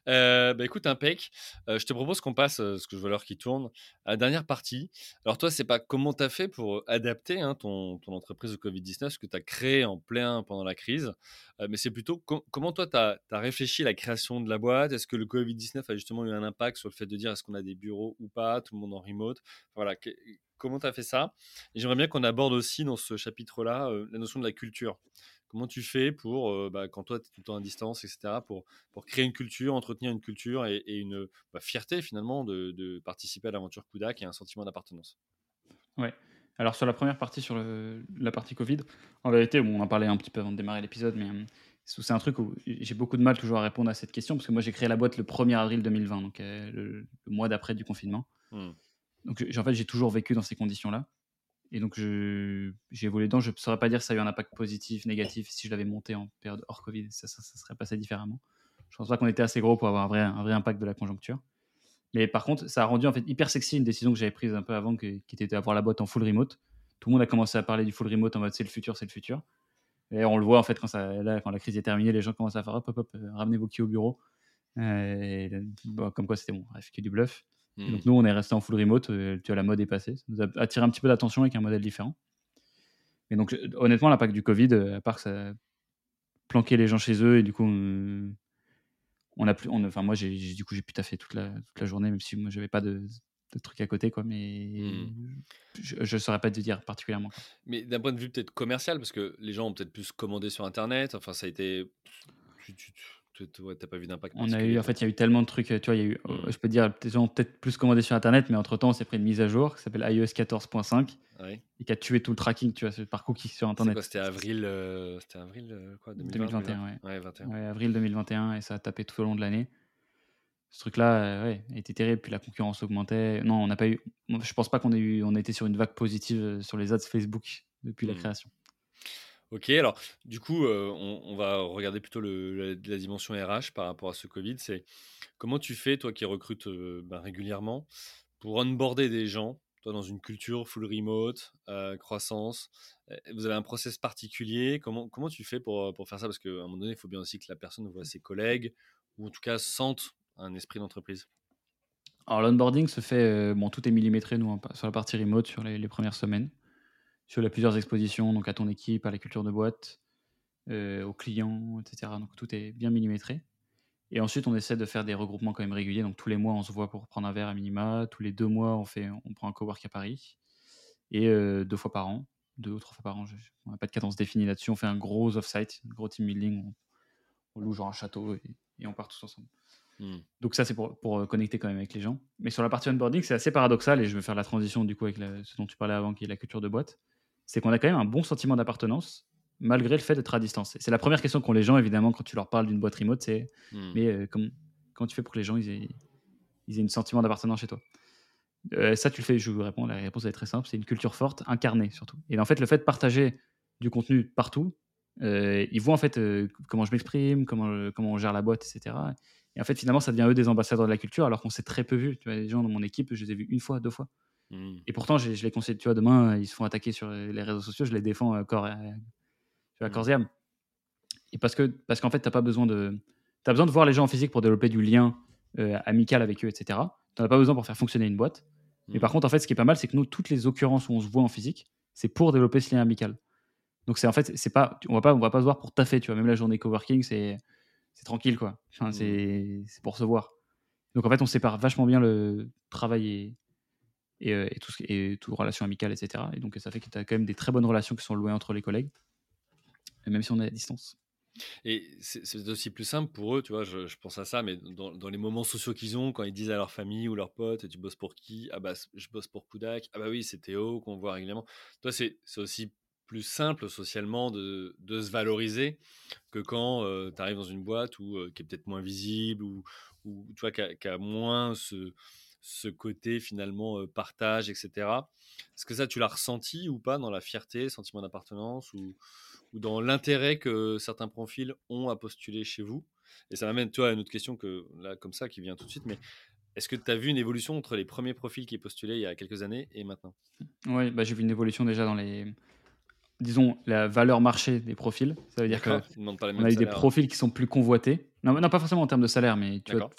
Euh, bah écoute, impec. Euh, je te propose qu'on passe, euh, ce que je vois l'heure qui tourne, à la dernière partie. Alors toi, c'est pas comment tu as fait pour adapter hein, ton, ton, entreprise au Covid-19, ce que tu as créé en plein pendant la crise, mais c'est plutôt comment toi, tu as, as, réfléchi à la création de la boîte? Est-ce que le Covid-19 a justement eu un impact sur le fait de dire est-ce qu'on a des bureaux ou pas, tout le monde en remote? Voilà, comment tu as fait ça? Et j'aimerais bien qu'on aborde aussi dans ce chapitre-là la notion de la culture. Comment tu fais pour, bah, quand toi, tu es tout le temps à distance, etc., pour, pour créer une culture, entretenir une culture et, une bah, fierté finalement de, participer à l'aventure Kudak et un sentiment d'appartenance? Ouais. Alors sur la première partie, sur la partie Covid, en vérité, on en parlait un petit peu avant de démarrer l'épisode, mais c'est un truc où j'ai beaucoup de mal toujours à répondre à cette question, parce que moi j'ai créé la boîte le 1er avril 2020, donc le, mois d'après du confinement. Mmh. Donc en fait, j'ai toujours vécu dans ces conditions-là. Et donc j'ai évolué dedans. Je ne saurais pas dire si ça a eu un impact positif, négatif, si je l'avais monté en période hors Covid, ça, ça, serait passé différemment. Je pense pas qu'on était assez gros pour avoir un vrai, un vrai impact de la conjoncture. Mais par contre, ça a rendu en fait hyper sexy une décision que j'avais prise un peu avant, qui était d'avoir la boîte en full remote. Tout le monde a commencé à parler du full remote en mode c'est le futur, c'est le futur. Et on le voit en fait quand, la crise est terminée, les gens commencent à faire hop hop hop, euh, ramenez vos keys au bureau. Euh, comme quoi c'était bon, bref, que du bluff. Donc mmh. nous, on est resté en full remote. Euh, tu vois, la mode est passée. Ça nous a attiré un petit peu d'attention avec un modèle différent. Mais donc, honnêtement, l'impact du Covid, à part que ça a planqué les gens chez eux et du coup, on, a plus. enfin, moi, j'ai du coup, j'ai pu taffer toute la, toute la journée, même si moi, j'avais pas de, de trucs à côté, quoi. Mais mmh. je ne saurais pas te dire particulièrement. Mais d'un point de vue peut-être commercial, parce que les gens ont peut-être plus commandé sur Internet. Enfin, ça a été. Tu n'as pas vu d'impact On a eu, en fait, il y a eu tellement de trucs. Tu vois, il y a eu, mmh. je peux dire, peut-être plus commandé sur Internet, mais entre temps, on s'est pris une mise à jour qui s'appelle iOS 14.5 et qui a tué tout le tracking, tu vois, par cookies sur Internet. C'était avril, euh, c'était avril euh, quoi, 2021, ouais. Ouais, avril 2021 et ça a tapé tout au long de l'année. Ce truc-là, euh, ouais, a été terrible. Puis la concurrence augmentait. Non, on n'a pas eu. Je pense pas qu'on ait eu. On été sur une vague positive sur les ads Facebook depuis la mmh. création. Ok, alors du coup, on, va regarder plutôt la, dimension RH par rapport à ce Covid. C'est comment tu fais, toi qui recrutes ben, régulièrement, pour onboarder des gens, toi dans une culture full remote, croissance? Vous avez un process particulier? Comment, comment tu fais pour, pour faire ça? Parce qu'à un moment donné, il faut bien aussi que la personne voit ses collègues ou en tout cas sente un esprit d'entreprise. Alors l'onboarding se fait, bon, tout est millimétré nous sur la partie remote sur les premières semaines sur les plusieurs expositions, donc à ton équipe, à la culture de boîte, euh, aux clients, etc. Donc tout est bien millimétré. Et ensuite, on essaie de faire des regroupements quand même réguliers. Donc tous les mois, on se voit pour prendre un verre à minima. Tous les deux mois, on, fait, on prend un cowork à Paris. Et euh, deux fois par an, deux ou trois fois par an, on n'a pas de cadence définie là-dessus. On fait un gros off-site, un gros team building. On, loue genre un château et, on part tous ensemble. Mmh. Donc ça, c'est pour, pour, connecter quand même avec les gens. Mais sur la partie onboarding, c'est assez paradoxal, et je vais faire la transition du coup avec ce dont tu parlais avant, qui est la culture de boîte. C'est qu'on a quand même un bon sentiment d'appartenance, malgré le fait d'être à distance. C'est la première question qu'ont les gens, évidemment, quand tu leur parles d'une boîte remote, c'est mmh. mais euh, comment, tu fais pour que les gens ils aient, ils aient un sentiment d'appartenance chez toi? Euh, Ça, tu le fais, je vous réponds, la réponse est très simple, c'est une culture forte, incarnée surtout. Et en fait, le fait de partager du contenu partout, euh, ils voient en fait comment je m'exprime, comment, comment on gère la boîte, etc. Et en fait, finalement, ça devient eux des ambassadeurs de la culture, alors qu'on s'est très peu vu. Tu vois, les gens dans mon équipe, je les ai vus une fois, deux fois. Mmh. Et pourtant, je, les conseille, tu vois, demain, ils se font attaquer sur les réseaux sociaux, je les défends euh, corps, tu vois, mmh. Et parce que parce qu'en fait, tu n'as pas besoin de. Tu as besoin de voir les gens en physique pour développer du lien euh, amical avec eux, etc. Tu n'en as pas besoin pour faire fonctionner une boîte. Mais par mmh. contre, en fait, ce qui est pas mal, c'est que nous, toutes les occurrences où on se voit en physique, c'est pour développer ce lien amical. Donc, c'est en fait, c'est pas, on va pas, on va pas se voir pour taffer, tu vois. Même la journée coworking, c'est c'est tranquille, quoi. Enfin, mmh. c'est pour se voir. Donc en fait, on sépare vachement bien le travail et, et, euh, et tout, et tout relation amicale, etc. Et donc ça fait que tu as quand même des très bonnes relations qui sont louées entre les collègues, même si on est à distance. Et c'est aussi plus simple pour eux, tu vois, je, pense à ça, mais dans, les moments sociaux qu'ils ont, quand ils disent à leur famille ou leurs potes, tu bosses pour qui? Ah bah je bosse pour Kudak, ah bah oui c'est Théo qu'on voit régulièrement. Toi c'est aussi plus simple socialement de, de se valoriser que quand euh, tu arrives dans une boîte où, euh, qui est peut-être moins visible ou, ou tu qui a, moins ce, ce côté finalement euh, partage, etc. Est-ce que ça, tu l'as ressenti ou pas dans la fierté, sentiment d'appartenance ou, ou dans l'intérêt que certains profils ont à postuler chez vous? Et ça m'amène, toi, à une autre question que là, comme ça, qui vient tout de suite, mais est-ce que tu as vu une évolution entre les premiers profils qui postulaient il y a quelques années et maintenant? Oui, bah, j'ai vu une évolution déjà dans les, disons, la valeur marché des profils. Ça veut dire qu'on a eu des profils qui sont plus convoités. Non, non, pas forcément en termes de salaire, mais tu vois,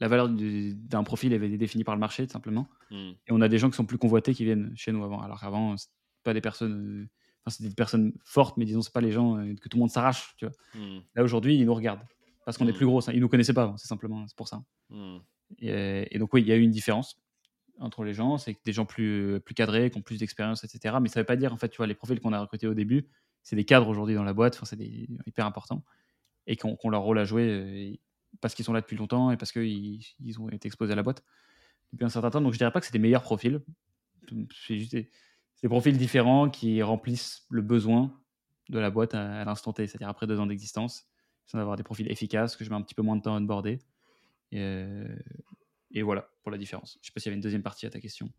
la, valeur d'un profil avait été définie par le marché, tout simplement. Hmm. Et on a des gens qui sont plus convoités qui viennent chez nous avant. Alors qu'avant, pas des personnes. Enfin, c'était des personnes fortes, mais disons, c'est pas les gens euh, que tout le monde s'arrache. Tu vois. Hmm. Là, aujourd'hui, ils nous regardent. Parce qu'on est hmm. plus gros. Ils nous connaissaient pas avant, c'est simplement. C'est pour ça. Et, et, donc, oui, il y a eu une différence entre les gens, c'est des gens plus, plus cadrés, qui ont plus d'expérience, etc. Mais ça ne veut pas dire, en fait, tu vois, les profils qu'on a recrutés au début, c'est des cadres aujourd'hui dans la boîte, enfin, c'est hyper important, et qui ont, leur rôle à jouer euh, parce qu'ils sont là depuis longtemps et parce qu'ils ils ont été exposés à la boîte depuis un certain temps. Donc je dirais pas que c'est des meilleurs profils, c'est juste des, profils différents qui remplissent le besoin de la boîte à, l'instant T, c'est-à-dire après deux ans d'existence, sans avoir des profils efficaces, que je mets un petit peu moins de temps à onboarder. Et, euh, et voilà pour la différence. Je ne sais pas s'il y avait une deuxième partie à ta question.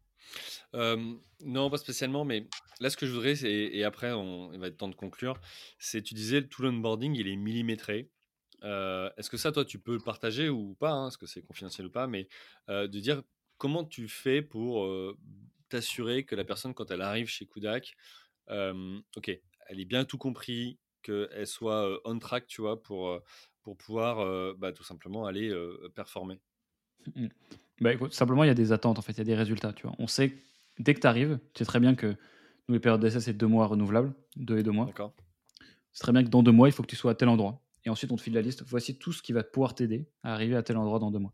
non, pas spécialement, mais là, ce que je voudrais, et, après, on, il va être temps de conclure, c'est tu disais tout l'onboarding, il est millimétré. Est-ce que ça, toi, tu peux le partager ou pas hein, Est-ce que c'est confidentiel ou pas Mais de dire comment tu fais pour t'assurer que la personne, quand elle arrive chez Kudak, ok, elle ait bien tout compris, qu'elle soit on track, tu vois, pour, pour pouvoir bah, tout simplement aller performer? Mmh. Bah, simplement, il y a des attentes, en fait, il y a des résultats. Tu vois. On sait, dès que tu arrives, tu sais très bien que nous, les périodes d'essai, c'est deux mois renouvelables, deux et deux mois. C'est très bien que dans deux mois, il faut que tu sois à tel endroit. Et ensuite, on te file la liste. Voici tout ce qui va pouvoir t'aider à arriver à tel endroit dans deux mois.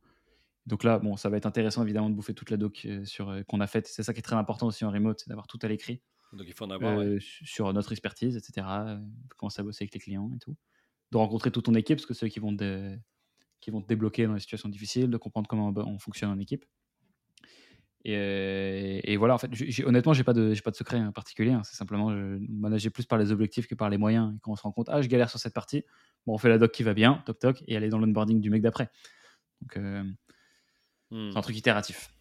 Donc là, bon, ça va être intéressant évidemment de bouffer toute la doc euh, sur euh, qu'on a faite. C'est ça qui est très important aussi en remote, c'est d'avoir tout à l'écrit. Donc il faut en avoir euh, sur notre expertise, etc. commencer à bosser avec les clients et tout. De rencontrer toute ton équipe, parce que ceux qui vont de, qui vont te débloquer dans les situations difficiles, de comprendre comment on fonctionne en équipe. Et, euh, voilà, en fait, honnêtement, j'ai pas de, pas de secret en particulier. Hein. c'est simplement je manager plus par les objectifs que par les moyens. Et quand on se rend compte, ah, je galère sur cette partie, bon, on fait la doc qui va bien, toc toc, et aller dans l'onboarding du mec d'après. Donc, euh, hmm. c'est un truc itératif.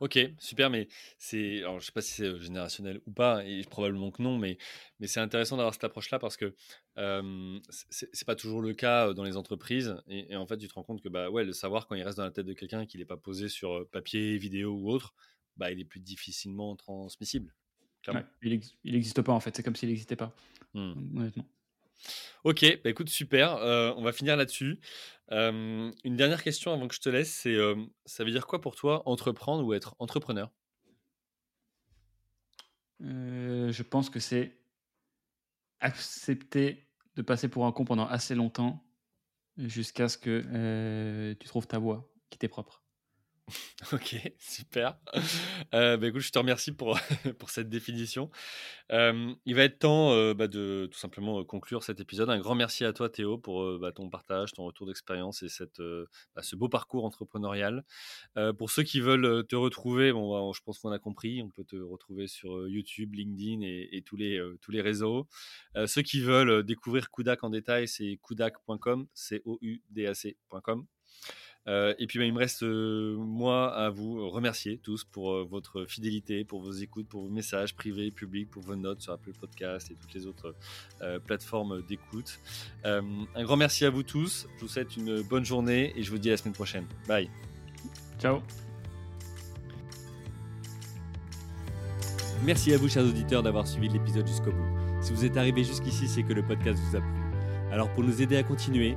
Ok, super, mais c'est, alors je sais pas si c'est générationnel ou pas, et probablement que non, mais, mais c'est intéressant d'avoir cette approche-là parce que euh, c'est pas toujours le cas dans les entreprises, et, en fait tu te rends compte que bah ouais, le savoir quand il reste dans la tête de quelqu'un qu'il n'est pas posé sur papier, vidéo ou autre, bah il est plus difficilement transmissible. il n'existe pas en fait, c'est comme s'il n'existait pas, mmh. honnêtement. Ok, bah écoute, super. Euh, on va finir là-dessus. Euh, une dernière question avant que je te laisse, c'est euh, ça veut dire quoi pour toi entreprendre ou être entrepreneur? Je pense que c'est accepter de passer pour un con pendant assez longtemps jusqu'à ce que tu trouves ta voie qui t'est propre. [laughs] Ok, super. Euh, bah, écoute, je te remercie pour, [laughs] pour cette définition. Euh, il va être temps euh, bah, de tout simplement conclure cet épisode. Un grand merci à toi, Théo, pour bah, ton partage, ton retour d'expérience et cette, ce beau parcours entrepreneurial. pour ceux qui veulent te retrouver, bon, je pense qu'on a compris, on peut te retrouver sur YouTube, LinkedIn et, tous, les, tous les réseaux. ceux qui veulent découvrir Kudak en détail, c'est kudak.com, C-O-U-D-A-C.com. Euh, et puis, bah, il me reste, euh, moi, à vous remercier tous pour euh, votre fidélité, pour vos écoutes, pour vos messages privés, publics, pour vos notes sur Apple Podcast et toutes les autres plateformes d'écoute. un grand merci à vous tous. Je vous souhaite une bonne journée et je vous dis à la semaine prochaine. Bye. Ciao. Merci à vous, chers auditeurs, d'avoir suivi l'épisode jusqu'au bout. Si vous êtes arrivé jusqu'ici, c'est que le podcast vous a plu. Alors, pour nous aider à continuer,